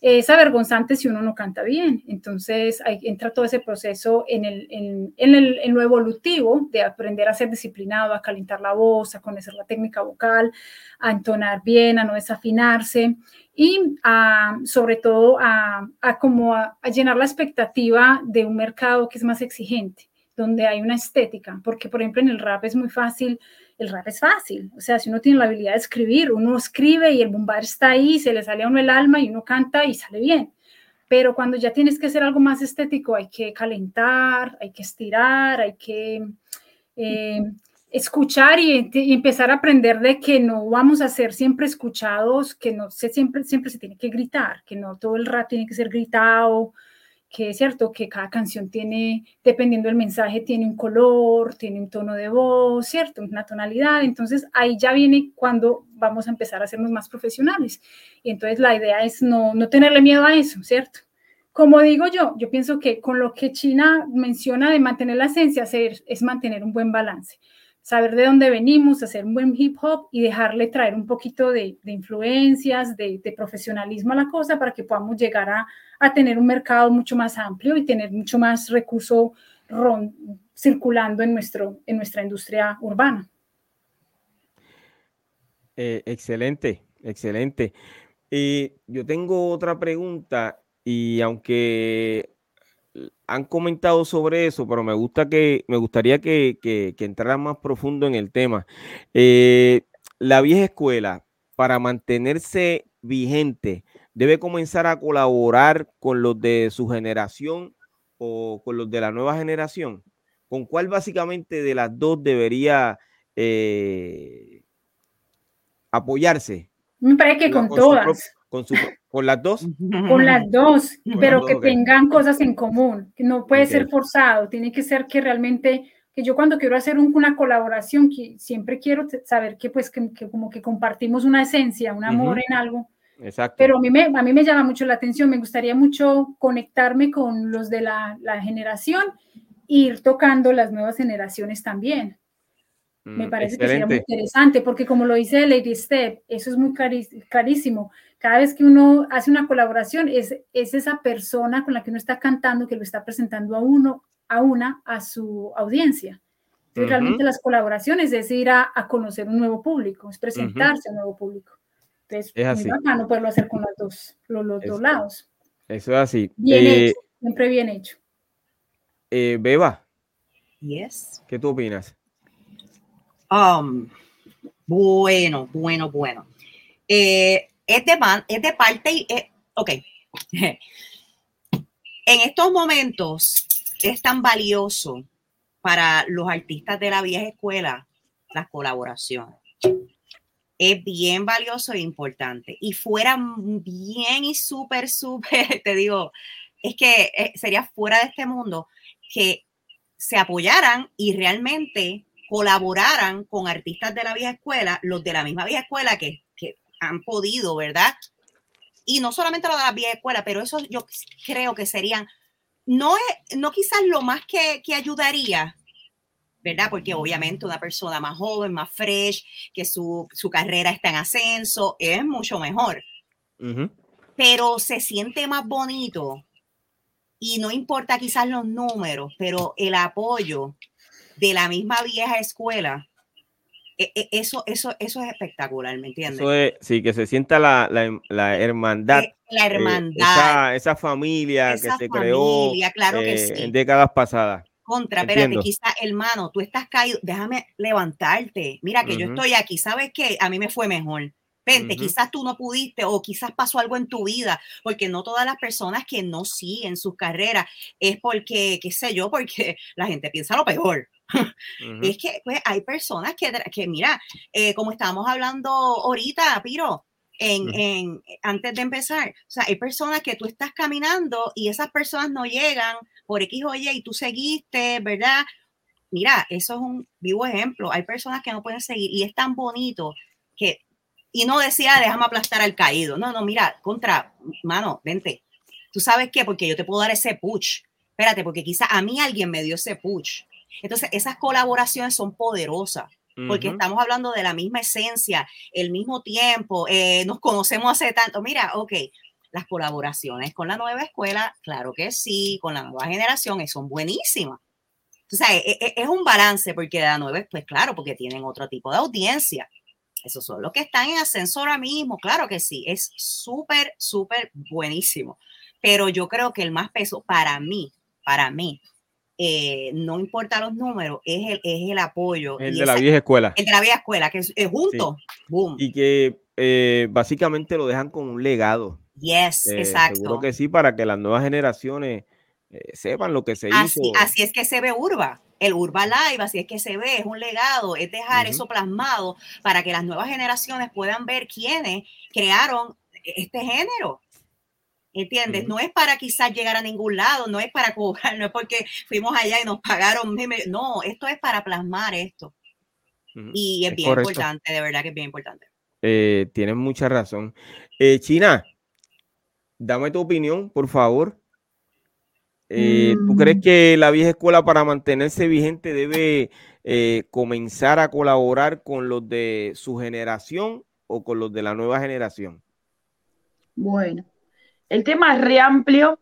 es avergonzante si uno no canta bien. Entonces ahí entra todo ese proceso en, el, en, en, el, en, lo evolutivo de aprender a ser disciplinado, a calentar la voz, a conocer la técnica vocal, a entonar bien, a no desafinarse y a, sobre todo a, a como a, llenar la expectativa de un mercado que es más exigente, donde hay una estética, porque por ejemplo en el rap es muy fácil el rap es fácil. O sea, si uno tiene la habilidad de escribir, uno escribe y el bombar está ahí, se le sale a uno el alma y uno canta y sale bien. Pero cuando ya tienes que hacer algo más estético, hay que calentar, hay que estirar, hay que eh, escuchar y, y, empezar a aprender de que no vamos a ser siempre escuchados, que no se, siempre, siempre se tiene que gritar, que no todo el rap tiene que ser gritado, que es cierto que cada canción tiene, dependiendo del mensaje, tiene un color, tiene un tono de voz, ¿cierto? Una tonalidad. Entonces ahí ya viene cuando vamos a empezar a hacernos más profesionales. Y entonces la idea es no, no tenerle miedo a eso, ¿cierto? Como digo yo, yo pienso que con lo que China menciona de mantener la esencia es mantener un buen balance saber de dónde venimos, hacer un buen hip hop y dejarle traer un poquito de, influencias, de, profesionalismo a la cosa para que podamos llegar a, tener un mercado mucho más amplio y tener mucho más recurso circulando en, nuestro, en nuestra industria urbana. Eh, excelente, excelente. Y yo tengo otra pregunta y aunque han comentado sobre eso, pero me gusta que me gustaría que, que, entraran más profundo en el tema. Eh, la vieja escuela, para mantenerse vigente, debe comenzar a colaborar con los de su generación o con los de la nueva generación. ¿Con cuál básicamente de las dos debería eh, apoyarse? Me parece que con, todas. con, su, ¿Con las dos? Con las dos, pero que tengan cosas en común, que no puede ser forzado, tiene que ser que realmente, que yo cuando quiero hacer una colaboración, que siempre quiero saber que pues que, como que compartimos una esencia, un amor en algo. Exacto. Pero a mí, me, a mí me llama mucho la atención, me gustaría mucho conectarme con los de la, la generación e ir tocando las nuevas generaciones también. Me mm, parece que sería muy interesante, porque como lo dice Lady Step, eso es muy carísimo. Cada vez que uno hace una colaboración, es, es esa persona con la que uno está cantando que lo está presentando a uno, a una, a su audiencia. Realmente las colaboraciones es ir a, conocer un nuevo público, es presentarse a un nuevo público. Entonces, Es muy así. bacano poderlo hacer con los dos, los, los dos lados. Eso es así. Bien Eh, hecho, siempre bien hecho. eh, Beba, Yes. ¿qué tú opinas? Um, bueno, bueno, bueno. Es, de, es de parte eh, ok. en estos momentos es tan valioso para los artistas de la vieja escuela las colaboraciones. Es bien valioso e importante. Y fuera bien y súper, súper, te digo, es que eh, sería fuera de este mundo que se apoyaran y realmente colaboraran con artistas de la vieja escuela, los de la misma vieja escuela que, que han podido, ¿verdad? Y no solamente los de la vieja escuela, pero eso yo creo que serían, no, es, no quizás lo más que, que ayudaría, ¿verdad? Porque obviamente una persona más joven, más fresh, que su, su carrera está en ascenso, es mucho mejor pero se siente más bonito y no importa quizás los números, pero el apoyo de la misma vieja escuela, e- e- eso, eso, eso es espectacular, ¿me entiendes? Eso es, sí, que se sienta la, la- la hermandad. Eh, la eh, hermandad, esa, esa familia esa que se creó familia, claro que eh, sí. en décadas pasadas. Contra, espérate, entiendo. quizás, hermano, tú estás caído, déjame levantarte. Mira que yo estoy aquí, ¿sabes qué? A mí me fue mejor. Vente, quizás tú no pudiste o quizás pasó algo en tu vida, porque no todas las personas que no siguen sus carreras es porque, qué sé yo, porque la gente piensa lo peor. Ujú. Es que pues, hay personas que, que mira, eh, como estábamos hablando ahorita, Piro, en, Ujú. en- antes de empezar, o sea, hay personas que tú estás caminando y esas personas no llegan por X o Y y tú seguiste, ¿verdad? Mira, eso es un vivo ejemplo. Hay personas que no pueden seguir y es tan bonito que, y no decía, déjame aplastar al caído. No, no, mira, contra, mano, vente. ¿Tú sabes qué? Porque yo te puedo dar ese push. Espérate, porque quizá a mí alguien me dio ese push. Entonces, esas colaboraciones son poderosas porque estamos hablando de la misma esencia, el mismo tiempo, eh, nos conocemos hace tanto. Mira, ok, las colaboraciones con la nueva escuela, claro que sí, con la nueva generación, eh, son buenísimas. O sea, e- e- es, un balance porque la nueva, pues claro, porque tienen otro tipo de audiencia. Esos son los que están en ascenso ahora mismo, claro que sí, es súper, súper buenísimo. Pero yo creo que el más peso para mí, para mí, eh, no importa los números, es el, es el apoyo. El y de la vieja escuela. el de la vieja escuela, que es, es junto. Boom. Y que eh, básicamente lo dejan como un legado. Yes, Eh, exacto. Seguro que sí, para que las nuevas generaciones eh, sepan lo que se Así, hizo. así es que se ve Urba. El Urba Live, así es que se ve, es un legado, es dejar eso plasmado para que las nuevas generaciones puedan ver quiénes crearon este género. ¿Entiendes? No es para quizás llegar a ningún lado, no es para cobrar, no es porque fuimos allá y nos pagaron. No, esto es para plasmar esto. Y es, es bien correcto. importante, de verdad que es bien importante. Eh, tienes mucha razón. Eh, China, dame tu opinión, por favor. Eh, ¿Tú crees Mm. que la vieja escuela para mantenerse vigente debe eh, comenzar a colaborar con los de su generación o con los de la nueva generación? Bueno, el tema es re amplio,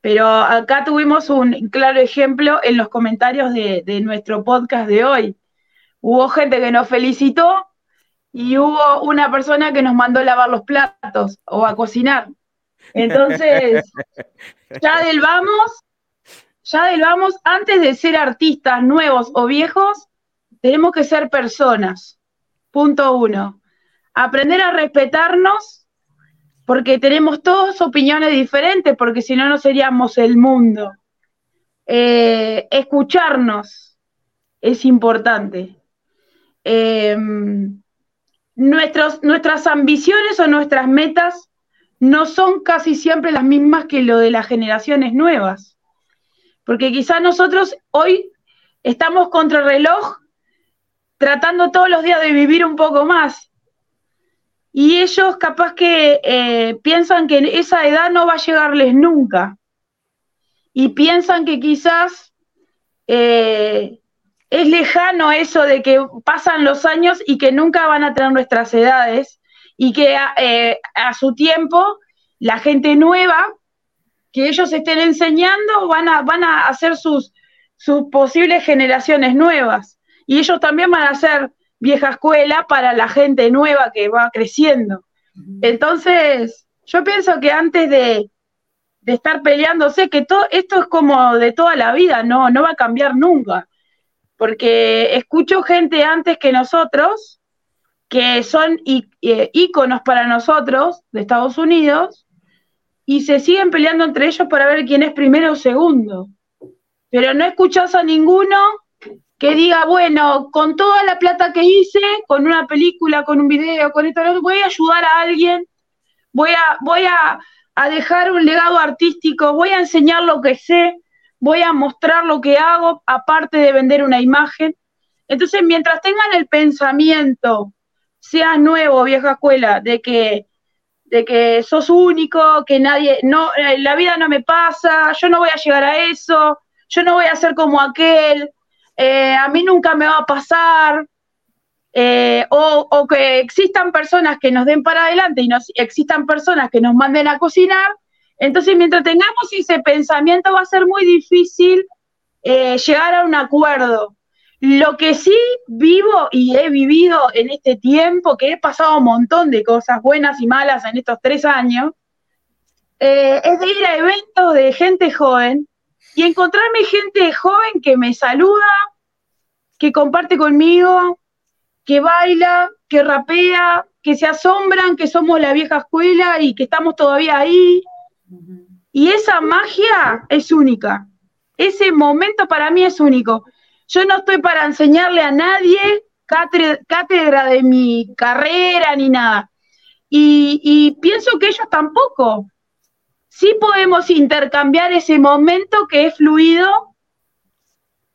pero acá tuvimos un claro ejemplo en los comentarios de, de nuestro podcast de hoy. Hubo gente que nos felicitó y hubo una persona que nos mandó a lavar los platos o a cocinar. Entonces, ya del vamos, ya del vamos, antes de ser artistas nuevos o viejos, tenemos que ser personas. Punto uno. Aprender a respetarnos porque tenemos todas opiniones diferentes, porque si no, no seríamos el mundo. Eh, escucharnos es importante. Nuestros, nuestras ambiciones o nuestras metas no son casi siempre las mismas que lo de las generaciones nuevas. Porque quizás nosotros hoy estamos contra el reloj tratando todos los días de vivir un poco más. Y ellos capaz que eh, piensan que esa edad no va a llegarles nunca. Y piensan que quizás eh, es lejano eso de que pasan los años y que nunca van a tener nuestras edades y que eh, a su tiempo la gente nueva que ellos estén enseñando van a, van a hacer sus, sus posibles generaciones nuevas. Y ellos también van a ser vieja escuela para la gente nueva que va creciendo. Entonces, yo pienso que antes de, de estar peleándose, que todo esto es como de toda la vida, no, no va a cambiar nunca. Porque escucho gente antes que nosotros, que son íconos para nosotros de Estados Unidos, y se siguen peleando entre ellos para ver quién es primero o segundo. Pero no escuchas a ninguno que diga, bueno, con toda la plata que hice, con una película, con un video, con esto, voy a ayudar a alguien, voy a, voy a, dejar un legado artístico, voy a enseñar lo que sé, voy a mostrar lo que hago, aparte de vender una imagen. Entonces, mientras tengan el pensamiento, sea nuevo, vieja escuela, de que, de que sos único, que nadie, no, eh, la vida no me pasa, yo no voy a llegar a eso, yo no voy a ser como aquel, eh, a mí nunca me va a pasar, eh, o, que existan personas que nos den para adelante y nos, existan personas que nos manden a cocinar. Entonces, mientras tengamos ese pensamiento, va a ser muy difícil eh, llegar a un acuerdo. Lo que sí vivo y he vivido en este tiempo, que he pasado un montón de cosas buenas y malas en estos tres años, es de ir a eventos de gente joven y encontrarme gente joven que me saluda, que comparte conmigo, que baila, que rapea, que se asombran que somos la vieja escuela y que estamos todavía ahí. Y esa magia es única. Ese momento para mí es único. Yo no estoy para enseñarle a nadie cátedra de mi carrera ni nada. Y, pienso que ellos tampoco sí podemos intercambiar ese momento que es fluido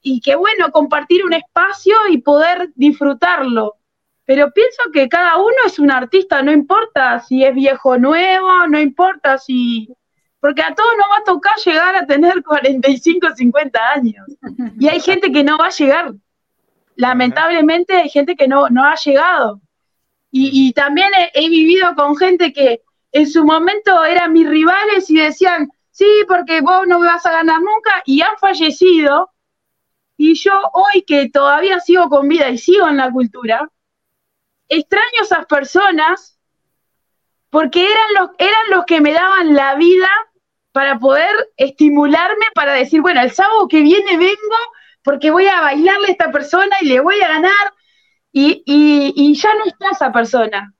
y que bueno, compartir un espacio y poder disfrutarlo. Pero pienso que cada uno es un artista, no importa si es viejo o nuevo, no importa si... Porque a todos nos va a tocar llegar a tener 45, 50 años. Y hay gente que no va a llegar. Lamentablemente hay gente que no, no ha llegado. Y, también he vivido con gente que en su momento eran mis rivales y decían, sí, porque vos no me vas a ganar nunca, y han fallecido. Y yo hoy que todavía sigo con vida y sigo en la cultura, extraño a esas personas porque eran los, eran los que me daban la vida para poder estimularme, para decir, bueno, el sábado que viene vengo porque voy a bailarle a esta persona y le voy a ganar, y, y ya no está esa persona.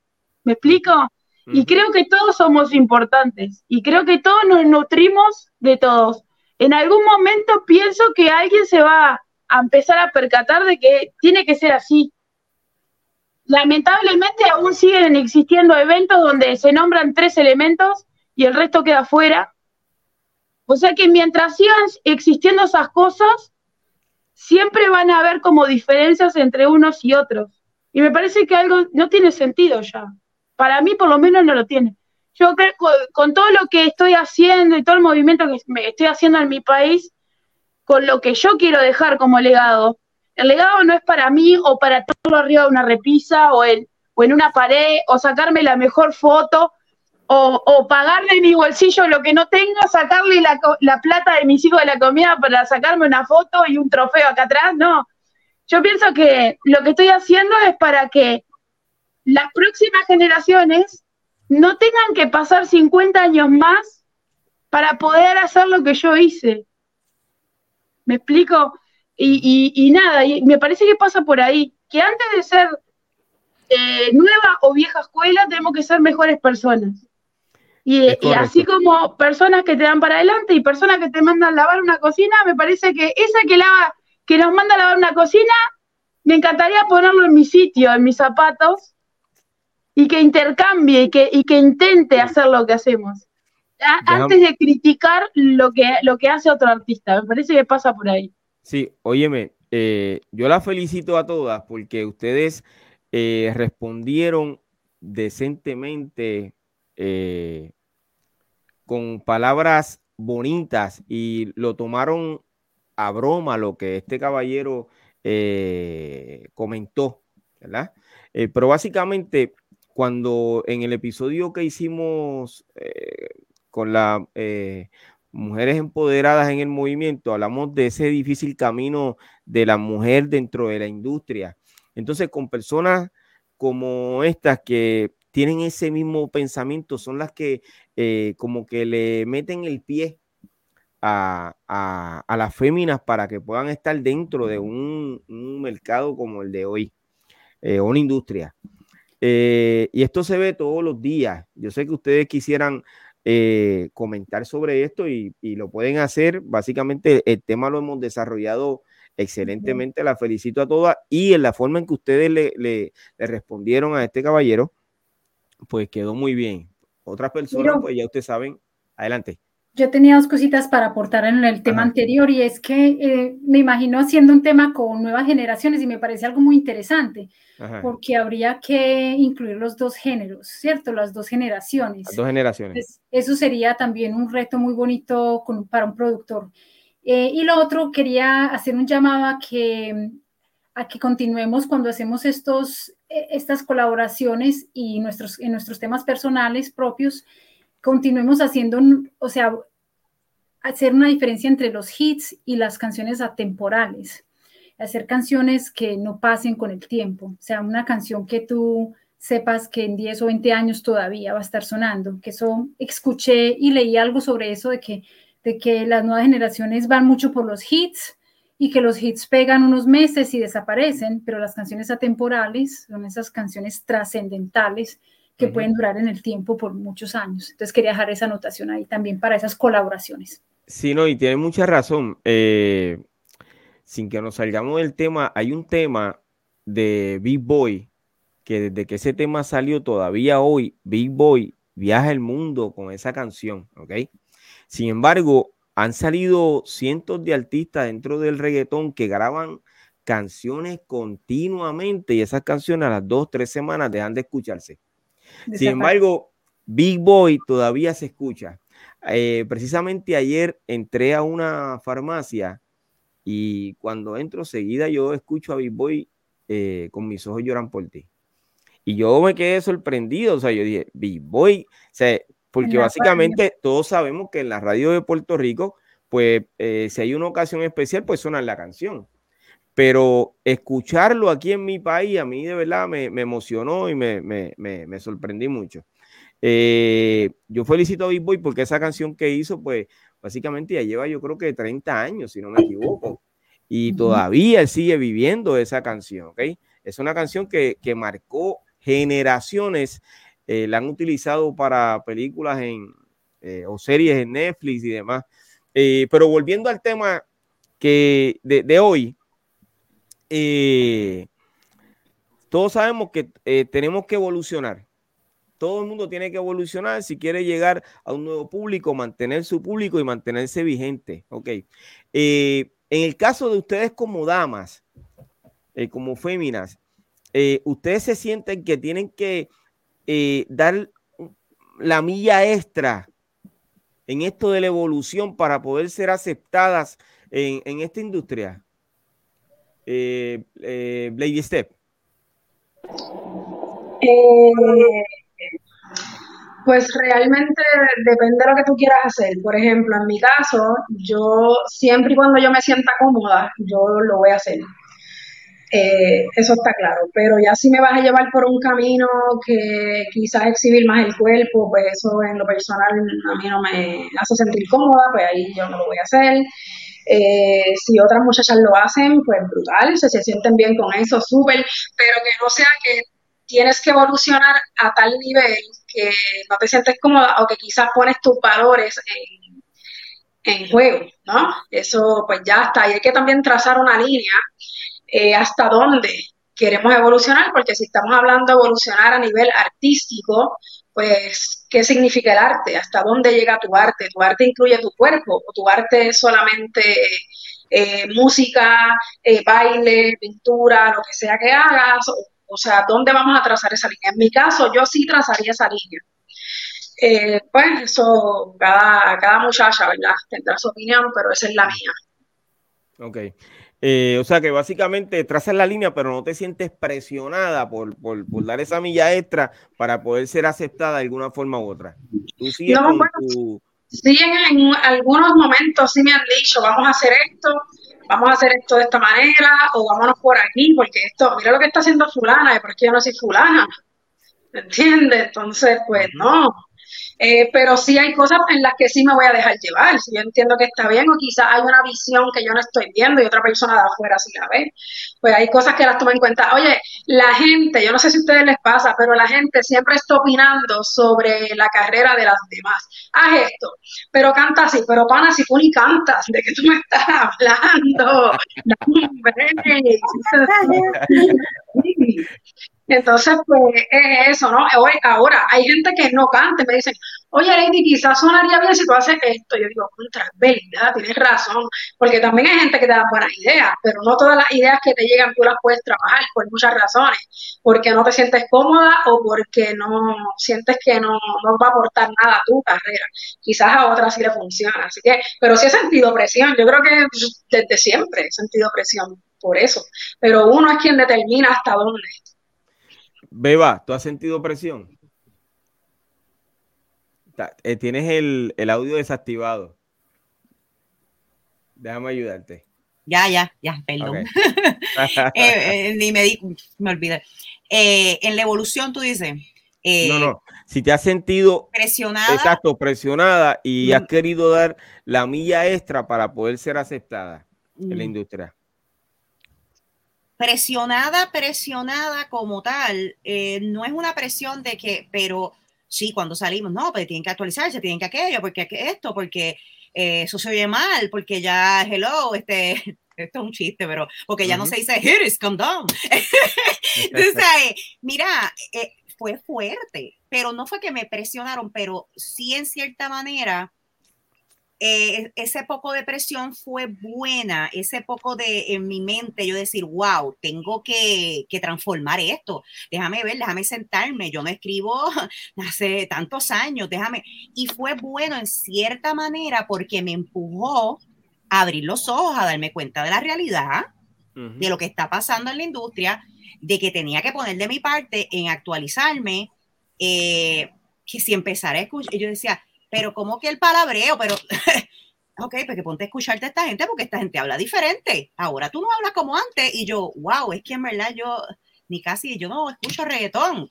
¿Me explico? Y creo que todos somos importantes y creo que todos nos nutrimos de todos. En algún momento pienso que alguien se va a empezar a percatar de que tiene que ser así. Lamentablemente aún siguen existiendo eventos donde se nombran tres elementos y el resto queda fuera. O sea que mientras sigan existiendo esas cosas, siempre van a haber como diferencias entre unos y otros. Y me parece que algo no tiene sentido ya. Para mí por lo menos no lo tiene. Yo creo que con todo lo que estoy haciendo y todo el movimiento que estoy haciendo en mi país, con lo que yo quiero dejar como legado, el legado no es para mí o para todo arriba de una repisa o en, una pared o sacarme la mejor foto o, o pagar de mi bolsillo lo que no tenga, sacarle la, la plata de mis hijos de la comida para sacarme una foto y un trofeo acá atrás, no. Yo pienso que lo que estoy haciendo es para que las próximas generaciones no tengan que pasar 50 años más para poder hacer lo que yo hice. ¿Me explico? Y, nada, y me parece que pasa por ahí, que antes de ser eh, nueva o vieja escuela, tenemos que ser mejores personas. Y, así como personas que te dan para adelante y personas que te mandan a lavar una cocina, me parece que esa que lava, que nos manda a lavar una cocina, me encantaría ponerlo en mi sitio, en mis zapatos, y que intercambie y que, y que intente hacer lo que hacemos. Antes de criticar lo que, lo que hace otro artista. Me parece que pasa por ahí. Sí, óyeme, eh, yo la felicito a todas porque ustedes eh, respondieron decentemente eh, con palabras bonitas y lo tomaron a broma lo que este caballero comentó, ¿verdad? pero básicamente cuando en el episodio que hicimos eh, con las eh, mujeres empoderadas en el movimiento, hablamos de ese difícil camino de la mujer dentro de la industria. Entonces, con personas como estas que tienen ese mismo pensamiento, son las que eh, como que le meten el pie a, las féminas para que puedan estar dentro de un, mercado como el de hoy, eh, una industria. Eh, y esto se ve todos los días. Yo sé que ustedes quisieran comentar sobre esto y, lo pueden hacer. Básicamente el tema lo hemos desarrollado excelentemente. La felicito a todas y en la forma en que ustedes le, le respondieron a este caballero, pues quedó muy bien. Otras personas, pues ya ustedes saben, adelante. Yo tenía dos cositas para aportar en el tema anterior y es que eh, me imagino haciendo un tema con nuevas generaciones y me parece algo muy interesante porque habría que incluir los dos géneros, ¿cierto? Las dos generaciones. Las dos generaciones. eso sería también un reto muy bonito para un productor. Eh, y lo otro, quería hacer un llamado a que, a que continuemos cuando hacemos estos, e, estas colaboraciones y nuestros, en nuestros temas personales propios continuemos haciendo, o sea, hacer una diferencia entre los hits y las canciones atemporales. Hacer canciones que no pasen con el tiempo. O sea, una canción que tú sepas que en 10 o 20 años todavía va a estar sonando. Que eso escuché y leí algo sobre eso de que, de que las nuevas generaciones van mucho por los hits y que los hits pegan unos meses y desaparecen, pero las canciones atemporales son esas canciones trascendentales que pueden durar en el tiempo por muchos años. Entonces quería dejar esa anotación ahí también para esas colaboraciones. Sí, no, y tiene mucha razón. Eh, sin que nos salgamos del tema, hay un tema de Big Boy que desde que ese tema salió todavía hoy, Big Boy viaja el mundo con esa canción, ¿ok? Sin embargo, han salido cientos de artistas dentro del reggaetón que graban canciones continuamente y esas canciones a las dos, tres semanas dejan de escucharse. Sin embargo, Big Boy todavía se escucha. Eh, precisamente ayer entré a una farmacia y cuando entro seguida yo escucho a Big Boy eh, con mis ojos lloran por ti. Y yo me quedé sorprendido, o sea, yo dije, Big Boy, porque básicamente todos sabemos que en la radio de Puerto Rico, pues eh, si hay una ocasión especial, pues suena la canción pero escucharlo aquí en mi país a mí de verdad me, emocionó y me, sorprendí mucho. Eh, yo felicito a Big Boy porque esa canción que hizo, pues básicamente ya lleva yo creo que 30 años, si no me equivoco, y todavía él sigue viviendo esa canción, ¿ok? Es una canción que, marcó generaciones, eh, la han utilizado para películas en, eh, o series en Netflix y demás. pero volviendo al tema que de hoy, eh, todos sabemos que eh, tenemos que evolucionar. Todo el mundo tiene que evolucionar si quiere llegar a un nuevo público, mantener su público y mantenerse vigente. Ok. Eh, en el caso de ustedes como damas, como féminas, ustedes se sienten que tienen que dar la milla extra en esto de la evolución para poder ser aceptadas en esta industria eh, eh, Step? Eh, pues realmente depende de lo que tú quieras hacer. Por ejemplo, en mi caso, yo siempre y cuando yo me sienta cómoda, yo lo voy a hacer. Eh, eso está claro. Pero ya si me vas a llevar por un camino que quizás exhibir más el cuerpo, pues eso en lo personal a mí no me hace sentir cómoda, pues ahí yo no lo voy a hacer. Eh, si otras muchachas lo hacen, pues brutal, se, se sienten bien con eso, súper, pero que no sea que tienes que evolucionar a tal nivel que no te sientes cómoda o que quizás pones tus valores en, en juego, ¿no? Eso pues ya está. Y hay que también trazar una línea eh, hasta dónde queremos evolucionar, porque si estamos hablando de evolucionar a nivel artístico, pues, ¿qué significa el arte? ¿Hasta dónde llega tu arte? ¿Tu arte incluye tu cuerpo? ¿O tu arte es solamente eh, música, eh, baile, pintura, lo que sea que hagas? O, sea, ¿dónde vamos a trazar esa línea? En mi caso, yo sí trazaría esa línea. Eh, pues eso, cada, cada muchacha, ¿verdad? Tendrá su opinión, pero esa es la mía. Ok. Eh, o sea que básicamente trazas la línea, pero no te sientes presionada por, por, dar esa milla extra para poder ser aceptada de alguna forma u otra. no, Sí, en, algunos momentos sí me han dicho, vamos a hacer esto, vamos a hacer esto de esta manera, o vámonos por aquí, porque esto, mira lo que está haciendo fulana, y por qué yo no soy fulana. ¿entiendes? Entonces, pues no, eh, pero sí hay cosas en las que sí me voy a dejar llevar. Si yo entiendo que está bien, o quizás hay una visión que yo no estoy viendo y otra persona de afuera sí la ve. Pues hay cosas que las tomo en cuenta. Oye, la gente, yo no sé si a ustedes les pasa, pero la gente siempre está opinando sobre la carrera de las demás. Haz esto, pero canta así, pero pana, si tú ni cantas, ¿de qué tú me estás hablando? Entonces, pues es eso, ¿no? Ahora, hay gente que no canta me dicen, oye, Lady, quizás sonaría bien si tú haces esto. Yo digo, contra, verdad, tienes razón, porque también hay gente que te da buenas ideas, pero no todas las ideas que te llegan tú las puedes trabajar por muchas razones, porque no te sientes cómoda o porque no sientes que no, no va a aportar nada a tu carrera. Quizás a otras sí le funciona, así que, pero sí he sentido presión, yo creo que desde siempre he sentido presión por eso, pero uno es quien determina hasta dónde. Beba, ¿tú has sentido presión? Eh, tienes el, audio desactivado. Déjame ayudarte. Ya, ya, ya, perdón. Eh, eh, ni me, di, me olvidé. en la evolución, tú dices. no, no. Si te has sentido presionada. Exacto, presionada y has mm. querido dar la milla extra para poder ser aceptada en la mm. industria presionada, presionada como tal, eh, no es una presión de que, pero sí, cuando salimos, no, pues tienen que actualizarse, tienen que aquello, porque esto, porque eh, eso se oye mal, porque ya, hello, este, esto es un chiste, pero porque ya no se dice, here is, come down. Entonces, mira, eh, fue fuerte, pero no fue que me presionaron, pero sí en cierta manera eh, ese poco de presión fue buena, ese poco de en mi mente yo decir, wow, tengo que, transformar esto, déjame ver, déjame sentarme, yo no escribo hace tantos años, déjame, y fue bueno en cierta manera porque me empujó a abrir los ojos, a darme cuenta de la realidad, de lo que está pasando en la industria, de que tenía que poner de mi parte en actualizarme, eh, que si empezara a escuchar, yo decía, pero como que el palabreo, pero, ok, pues que ponte a escucharte a esta gente porque esta gente habla diferente. Ahora tú no hablas como antes y yo, wow, es que en verdad yo ni casi, yo no escucho reggaetón.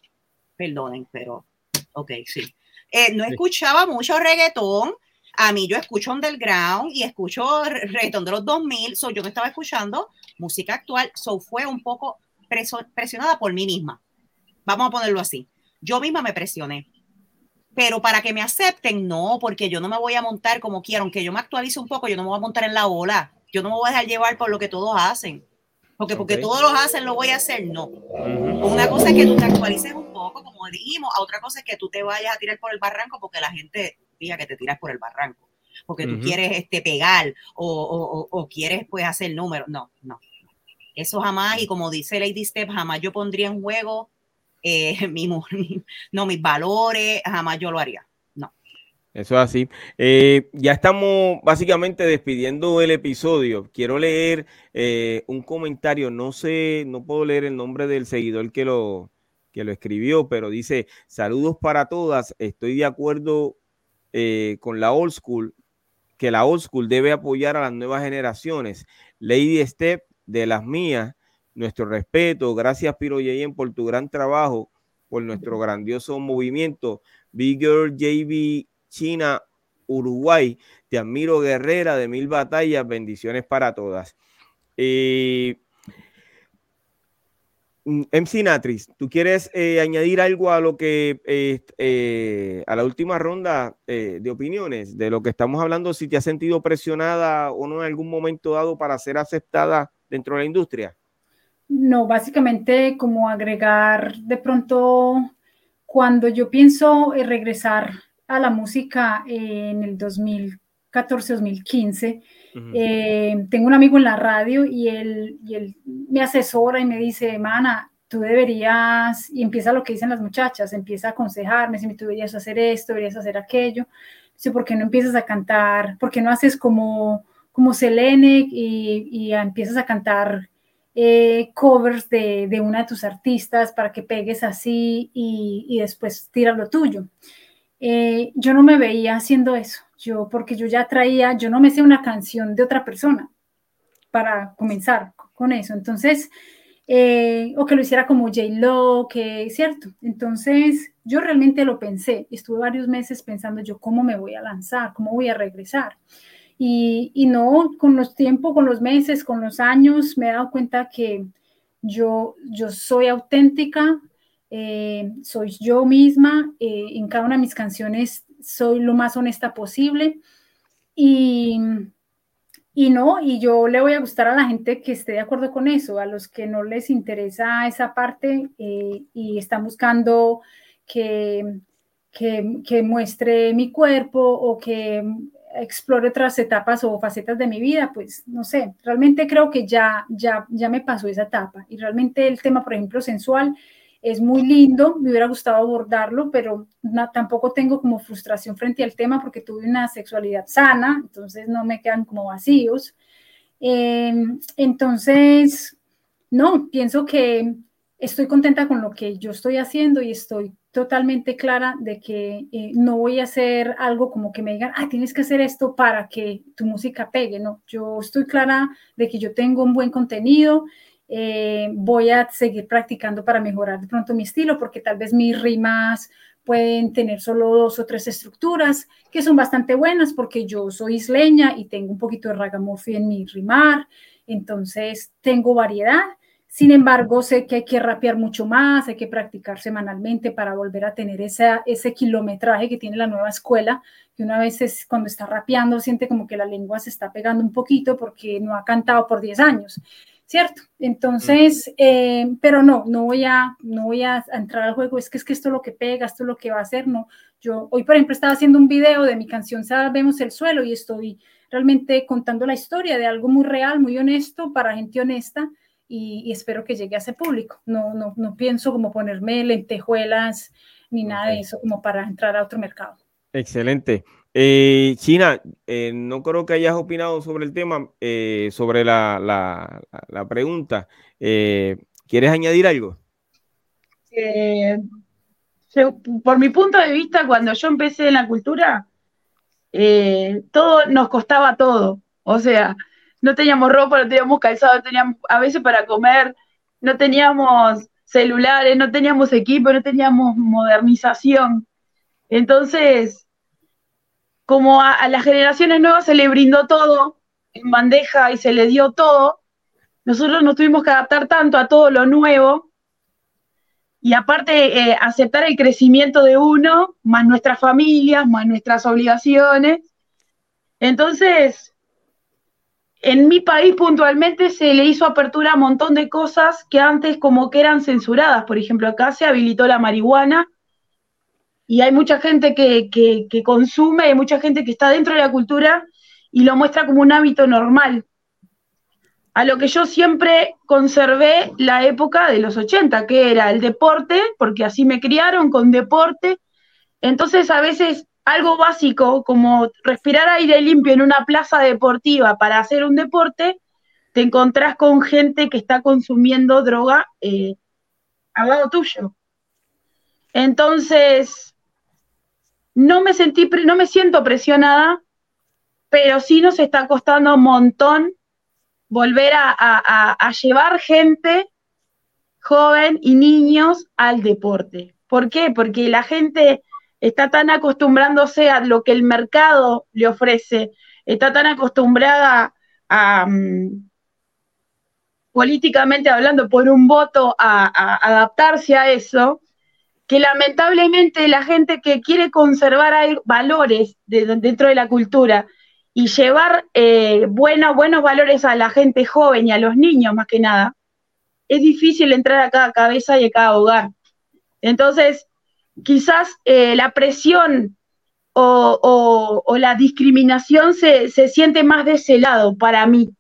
Perdonen, pero, ok, sí. Eh, no escuchaba mucho reggaetón. A mí yo escucho underground y escucho reggaetón de los 2000, so yo no estaba escuchando música actual, so fue un poco presionada por mí misma. Vamos a ponerlo así. Yo misma me presioné pero para que me acepten, no, porque yo no me voy a montar como quiero, aunque yo me actualice un poco, yo no me voy a montar en la ola, yo no me voy a dejar llevar por lo que todos hacen, porque porque todos lo hacen, lo voy a hacer, no. Una cosa es que tú te actualices un poco, como dijimos, a otra cosa es que tú te vayas a tirar por el barranco porque la gente diga que te tiras por el barranco, porque tú quieres este, pegar o, o, quieres pues hacer números, no, no. Eso jamás, y como dice Lady Step, jamás yo pondría en juego eh, no, mis valores, jamás yo lo haría. No. Eso es así. Eh, ya estamos básicamente despidiendo el episodio. Quiero leer eh, un comentario. No sé, no puedo leer el nombre del seguidor que lo, que lo escribió, pero dice: Saludos para todas. Estoy de acuerdo con la old school, que la old school debe apoyar a las nuevas generaciones. Lady Step de las mías nuestro respeto. Gracias, Piro Yeyen, por tu gran trabajo, por nuestro grandioso movimiento. Bigger JB China, Uruguay. Te admiro, guerrera de mil batallas. Bendiciones para todas. Eh, MC Natris, ¿tú quieres eh, añadir algo a lo que eh, a la última ronda de opiniones de lo que estamos hablando? Si te has sentido presionada o no en algún momento dado para ser aceptada dentro de la industria. No, básicamente como agregar de pronto, cuando yo pienso regresar a la música en el 2014-2015, eh, tengo un amigo en la radio y él, y él me asesora y me dice, Mana, tú deberías, y empieza lo que dicen las muchachas, empieza a aconsejarme, si tú deberías hacer esto, deberías hacer aquello, dice, ¿por qué no empiezas a cantar? ¿Por qué no haces como, como Selene y, y empiezas a cantar eh, covers de, una de tus artistas para que pegues así y, después tiras lo tuyo. Eh, yo no me veía haciendo eso, yo porque yo ya traía, yo no me sé una canción de otra persona para comenzar con eso. Entonces, eh, o que lo hiciera como J-Lo, que es cierto. Entonces, yo realmente lo pensé, estuve varios meses pensando yo cómo me voy a lanzar, cómo voy a regresar. Y, y no, con los tiempos, con los meses, con los años, me he dado cuenta que yo, yo soy auténtica, eh, soy yo misma, eh, en cada una de mis canciones soy lo más honesta posible. Y, y no, y yo le voy a gustar a la gente que esté de acuerdo con eso, a los que no les interesa esa parte eh, y están buscando que, que, muestre mi cuerpo o que explore otras etapas o facetas de mi vida, pues no sé, realmente creo que ya, ya, ya me pasó esa etapa y realmente el tema, por ejemplo, sensual es muy lindo, me hubiera gustado abordarlo, pero tampoco tengo como frustración frente al tema porque tuve una sexualidad sana, entonces no me quedan como vacíos. Em, entonces, no, pienso que estoy contenta con lo que yo estoy haciendo y estoy totalmente clara de que eh, no voy a hacer algo como que me digan, ah, tienes que hacer esto para que tu música pegue, no, yo estoy clara de que yo tengo un buen contenido eh, voy a seguir practicando para mejorar de pronto mi estilo, porque tal vez mis rimas pueden tener solo dos o tres estructuras que son bastante buenas porque yo soy isleña y tengo un poquito de ragamuffin en mi rimar, entonces tengo variedad. Sin embargo, sé que hay que rapear mucho más, hay que practicar semanalmente para volver a tener esa, ese kilometraje que tiene la nueva escuela, que una vez es, cuando está rapeando siente como que la lengua se está pegando un poquito porque no ha cantado por 10 años. ¿cierto? Entonces, eh, pero no, no voy, a, no voy a entrar al juego, es que es que esto es lo que pega, esto es lo que va a hacer, no. Yo hoy, por ejemplo, estaba haciendo un video de mi canción Sabemos el suelo y estoy realmente contando la historia de algo muy real, muy honesto, para gente honesta y, espero que llegue a ese público. No, no, no pienso como ponerme lentejuelas ni nada de eso como para entrar a otro mercado. Excelente. Eh, China, eh, no creo que hayas opinado sobre el tema, eh, sobre la, la, pregunta. ¿Quieres añadir algo? por mi punto de vista, cuando yo empecé en la cultura, todo nos costaba todo. O sea, no teníamos ropa, no teníamos calzado, teníamos a veces para comer, no teníamos celulares, no teníamos equipo, no teníamos modernización. Entonces, como a, las generaciones nuevas se le brindó todo en bandeja y se le dio todo, nosotros nos tuvimos que adaptar tanto a todo lo nuevo y aparte eh, aceptar el crecimiento de uno, más nuestras familias, más nuestras obligaciones. Entonces, en mi país puntualmente se le hizo apertura a un montón de cosas que antes como que eran censuradas. Por ejemplo, acá se habilitó la marihuana y hay mucha gente que, consume, hay mucha gente que está dentro de la cultura y lo muestra como un hábito normal. A lo que yo siempre conservé la época de los 80, que era el deporte, porque así me criaron con deporte. Entonces a veces algo básico como respirar aire limpio en una plaza deportiva para hacer un deporte, te encontrás con gente que está consumiendo droga eh, al lado tuyo. Entonces, no me sentí, no me siento presionada, pero sí nos está costando un montón volver a, llevar gente joven y niños al deporte. ¿Por qué? Porque la gente está tan acostumbrándose a lo que el mercado le ofrece, está tan acostumbrada a, mm, políticamente hablando, por un voto, a adaptarse a eso, que lamentablemente la gente que quiere conservar valores dentro de la cultura y llevar eh, buenos, buenos valores a la gente joven y a los niños más que nada, es difícil entrar a cada cabeza y a cada hogar. Entonces, quizás eh, la presión o, la discriminación se, se siente más de ese lado para mí.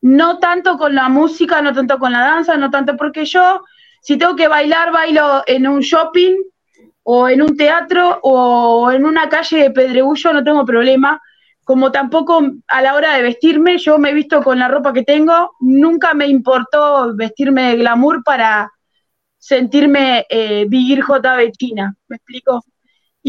No tanto con la música, no tanto con la danza, no tanto porque yo si tengo que bailar, bailo en un shopping o en un teatro o en una calle de Pedregullo, no tengo problema. Como tampoco a la hora de vestirme, yo me he visto con la ropa que tengo, nunca me importó vestirme de glamour para sentirme eh, JB China, ¿me explico?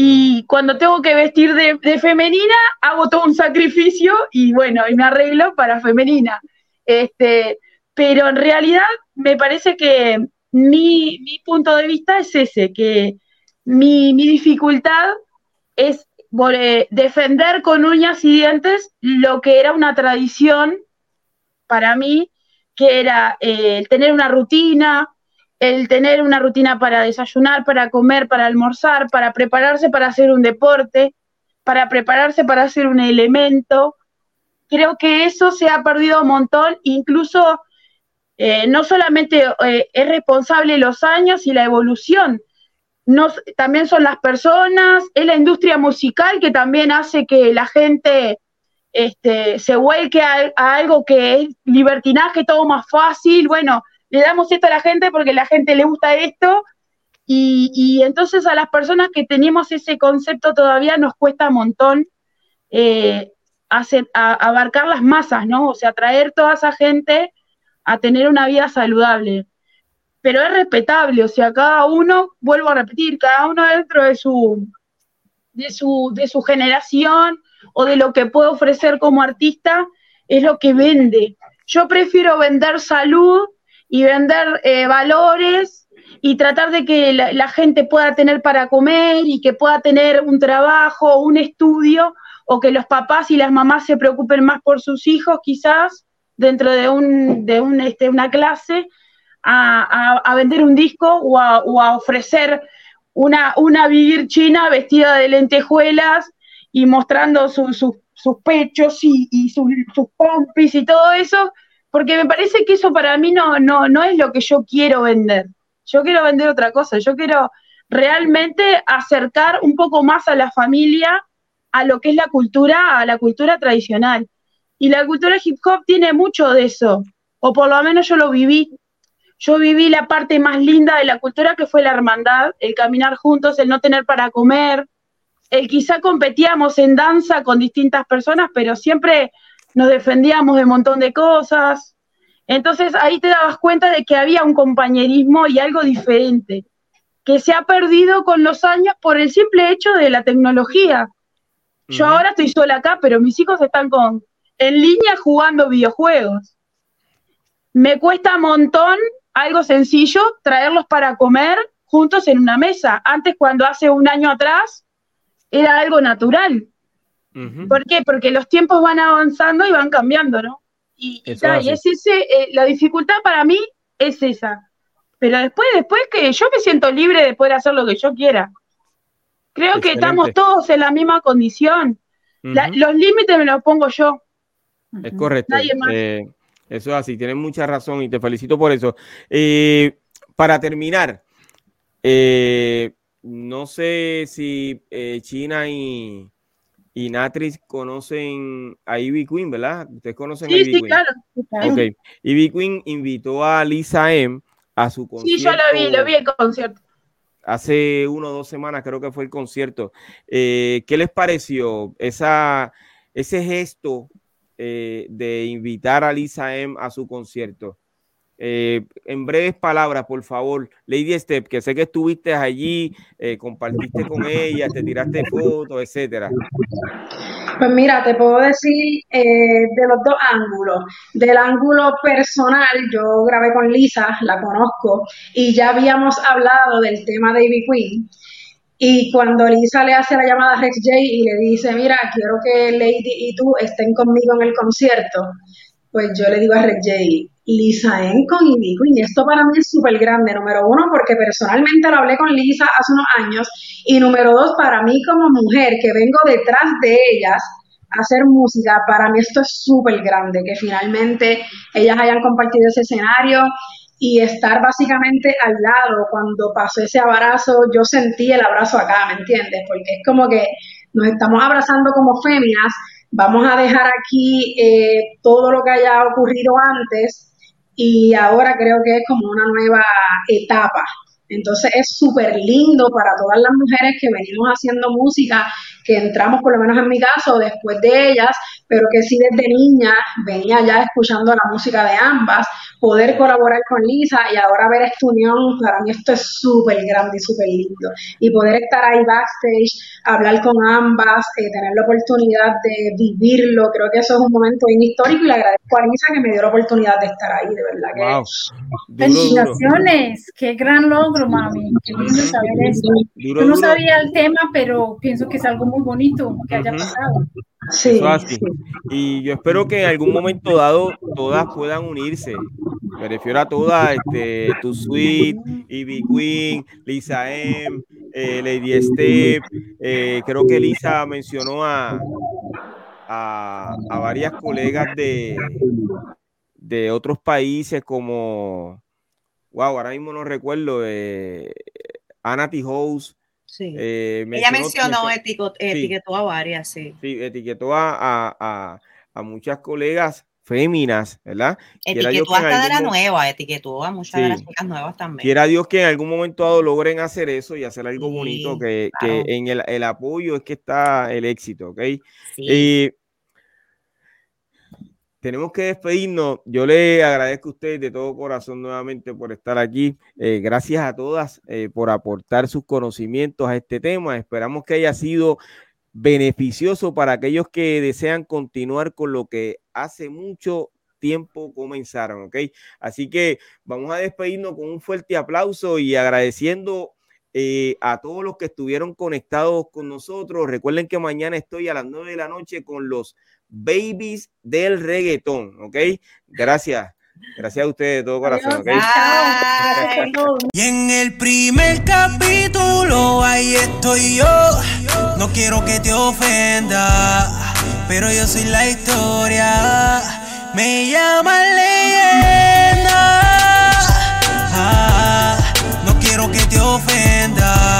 Y cuando tengo que vestir de, femenina, hago todo un sacrificio y bueno, y me arreglo para femenina. Este, pero en realidad me parece que mi, punto de vista es ese, que mi, dificultad es defender con uñas y dientes lo que era una tradición para mí, que era eh, tener una rutina, el tener una rutina para desayunar, para comer, para almorzar, para prepararse para hacer un deporte, para prepararse para hacer un elemento. Creo que eso se ha perdido un montón, incluso eh, no solamente eh, es responsable los años y la evolución, también son las personas, es la industria musical que también hace que la gente este, se vuelque a, algo que es libertinaje, todo más fácil. Bueno, le damos esto a la gente porque la gente le gusta esto. Y, entonces a las personas que tenemos ese concepto todavía nos cuesta un montón eh, abarcar las masas, ¿no? O sea, traer toda esa gente a tener una vida saludable. Pero es respetable, o sea, cada uno, vuelvo a repetir, cada uno dentro de su, de su, de su generación o de lo que puede ofrecer como artista, es lo que vende. Yo prefiero vender salud y vender eh, valores y tratar de que la, gente pueda tener para comer y que pueda tener un trabajo, un estudio, o que los papás y las mamás se preocupen más por sus hijos quizás, dentro de, un, de un, este, una clase a, a, vender un disco o a, ofrecer una, una vivir china vestida de lentejuelas y mostrando sus pechos y, y sus, sus pompis y todo eso, porque me parece que eso para mí no, no, no es lo que yo quiero vender. Yo quiero vender otra cosa, yo quiero realmente acercar un poco más a la familia a lo que es la cultura, a la cultura tradicional. Y la cultura hip hop tiene mucho de eso, o por lo menos yo lo viví. Yo viví la parte más linda de la cultura que fue la hermandad, el caminar juntos, el no tener para comer, el quizá competíamos en danza con distintas personas, pero siempre nos defendíamos de un montón de cosas. Entonces ahí te dabas cuenta de que había un compañerismo y algo diferente, que se ha perdido con los años por el simple hecho de la tecnología. Yo ahora estoy sola acá, pero mis hijos están con, en línea jugando videojuegos. Me cuesta un montón, algo sencillo, traerlos para comer juntos en una mesa. Antes, cuando hace un año atrás, era algo natural. ¿Por qué? Porque los tiempos van avanzando y van cambiando, ¿no? Y, y, es ese, eh, la dificultad para mí es esa. Pero después, después que yo me siento libre de poder hacer lo que yo quiera. Creo que estamos todos en la misma condición. los límites me los pongo yo. Es correcto. Eh, eso es así, tienes mucha razón y te felicito por eso. Eh, para terminar, eh, no sé si China y, y Natris conocen a Ivy Queen, ¿verdad? Ustedes conocen a Ivy sí, Claro, Ok. Ivy Queen invitó a Lisa M a su concierto. Sí, yo lo vi, lo vi el concierto. Hace uno o dos semanas creo que fue el concierto. ¿Qué les pareció esa, ese gesto eh, de invitar a Lisa M a su concierto. Eh, en breves palabras, por favor, Lady Step, que sé que estuviste allí, eh, compartiste con ella, te tiraste fotos, etcétera. Pues mira, te puedo decir de los dos ángulos. Del ángulo personal, yo grabé con Lisa, la conozco, y ya habíamos hablado del tema de Ivy Queen. Y cuando Lisa le hace la llamada a Rex J y le dice, mira, quiero que Lady y tú estén conmigo en el concierto, pues yo le digo a Rex J, Lisa en con Ivy Queen. Esto para mí es súper grande, número uno, porque personalmente lo hablé con Lisa hace unos años, y número dos, para mí como mujer que vengo detrás de ellas, a hacer música, para mí esto es súper grande, que finalmente ellas hayan compartido ese escenario y estar básicamente al lado cuando pasó ese abrazo, yo sentí el abrazo acá, ¿me entiendes? Porque es como que nos estamos abrazando como féminas, vamos a dejar aquí eh, todo lo que haya ocurrido antes y ahora creo que es como una nueva etapa. Entonces es súper lindo para todas las mujeres que venimos haciendo música, que entramos, por lo menos en mi caso, después de ellas, pero que sí desde niña venía ya escuchando la música de ambas, poder colaborar con Lisa y ahora ver esta unión, para mí esto es súper grande y súper lindo. Y poder estar ahí backstage, hablar con ambas, eh, tener la oportunidad de vivirlo, creo que eso es un momento bien histórico y le agradezco a Lisa que me dio la oportunidad de estar ahí, de verdad que... Wow. Felicitaciones, qué gran logro, mami, qué lindo saber esto. Yo no sabía el tema, pero pienso que es algo muy bonito que haya pasado. Sí, Y yo espero que en algún momento dado todas puedan unirse. Me refiero a todas, este, Tu Sweet, Ivy Queen, Lisa M, eh, Lady Step. Eh, creo que Lisa mencionó a, a, varias colegas de, de otros países como, wow, ahora mismo no recuerdo, eh, Anna T. Eh, Ella mencionó, etiquetó a varias, sí. Sí, etiquetó a, muchas colegas féminas, ¿verdad? Etiquetó hasta de la nueva, etiquetó a muchas de las chicas nuevas también. Quiera Dios que en algún momento dado logren hacer eso y hacer algo bonito, que, en el, apoyo es que está el éxito, ¿ok? Sí tenemos que despedirnos. Yo le agradezco a ustedes de todo corazón nuevamente por estar aquí. Eh, gracias a todas eh, por aportar sus conocimientos a este tema. Esperamos que haya sido beneficioso para aquellos que desean continuar con lo que hace mucho tiempo comenzaron, ¿ok? Así que vamos a despedirnos con un fuerte aplauso y agradeciendo eh, a todos los que estuvieron conectados con nosotros. Recuerden que mañana estoy a las 9 de la noche con los babies del reggaetón, ¿ok? Gracias. Gracias a ustedes de todo corazón, ¿ok? Y en el primer capítulo, ahí estoy yo. No quiero que te ofenda, pero yo soy la historia. Me llama leyenda. Ah, no quiero que te ofenda, pero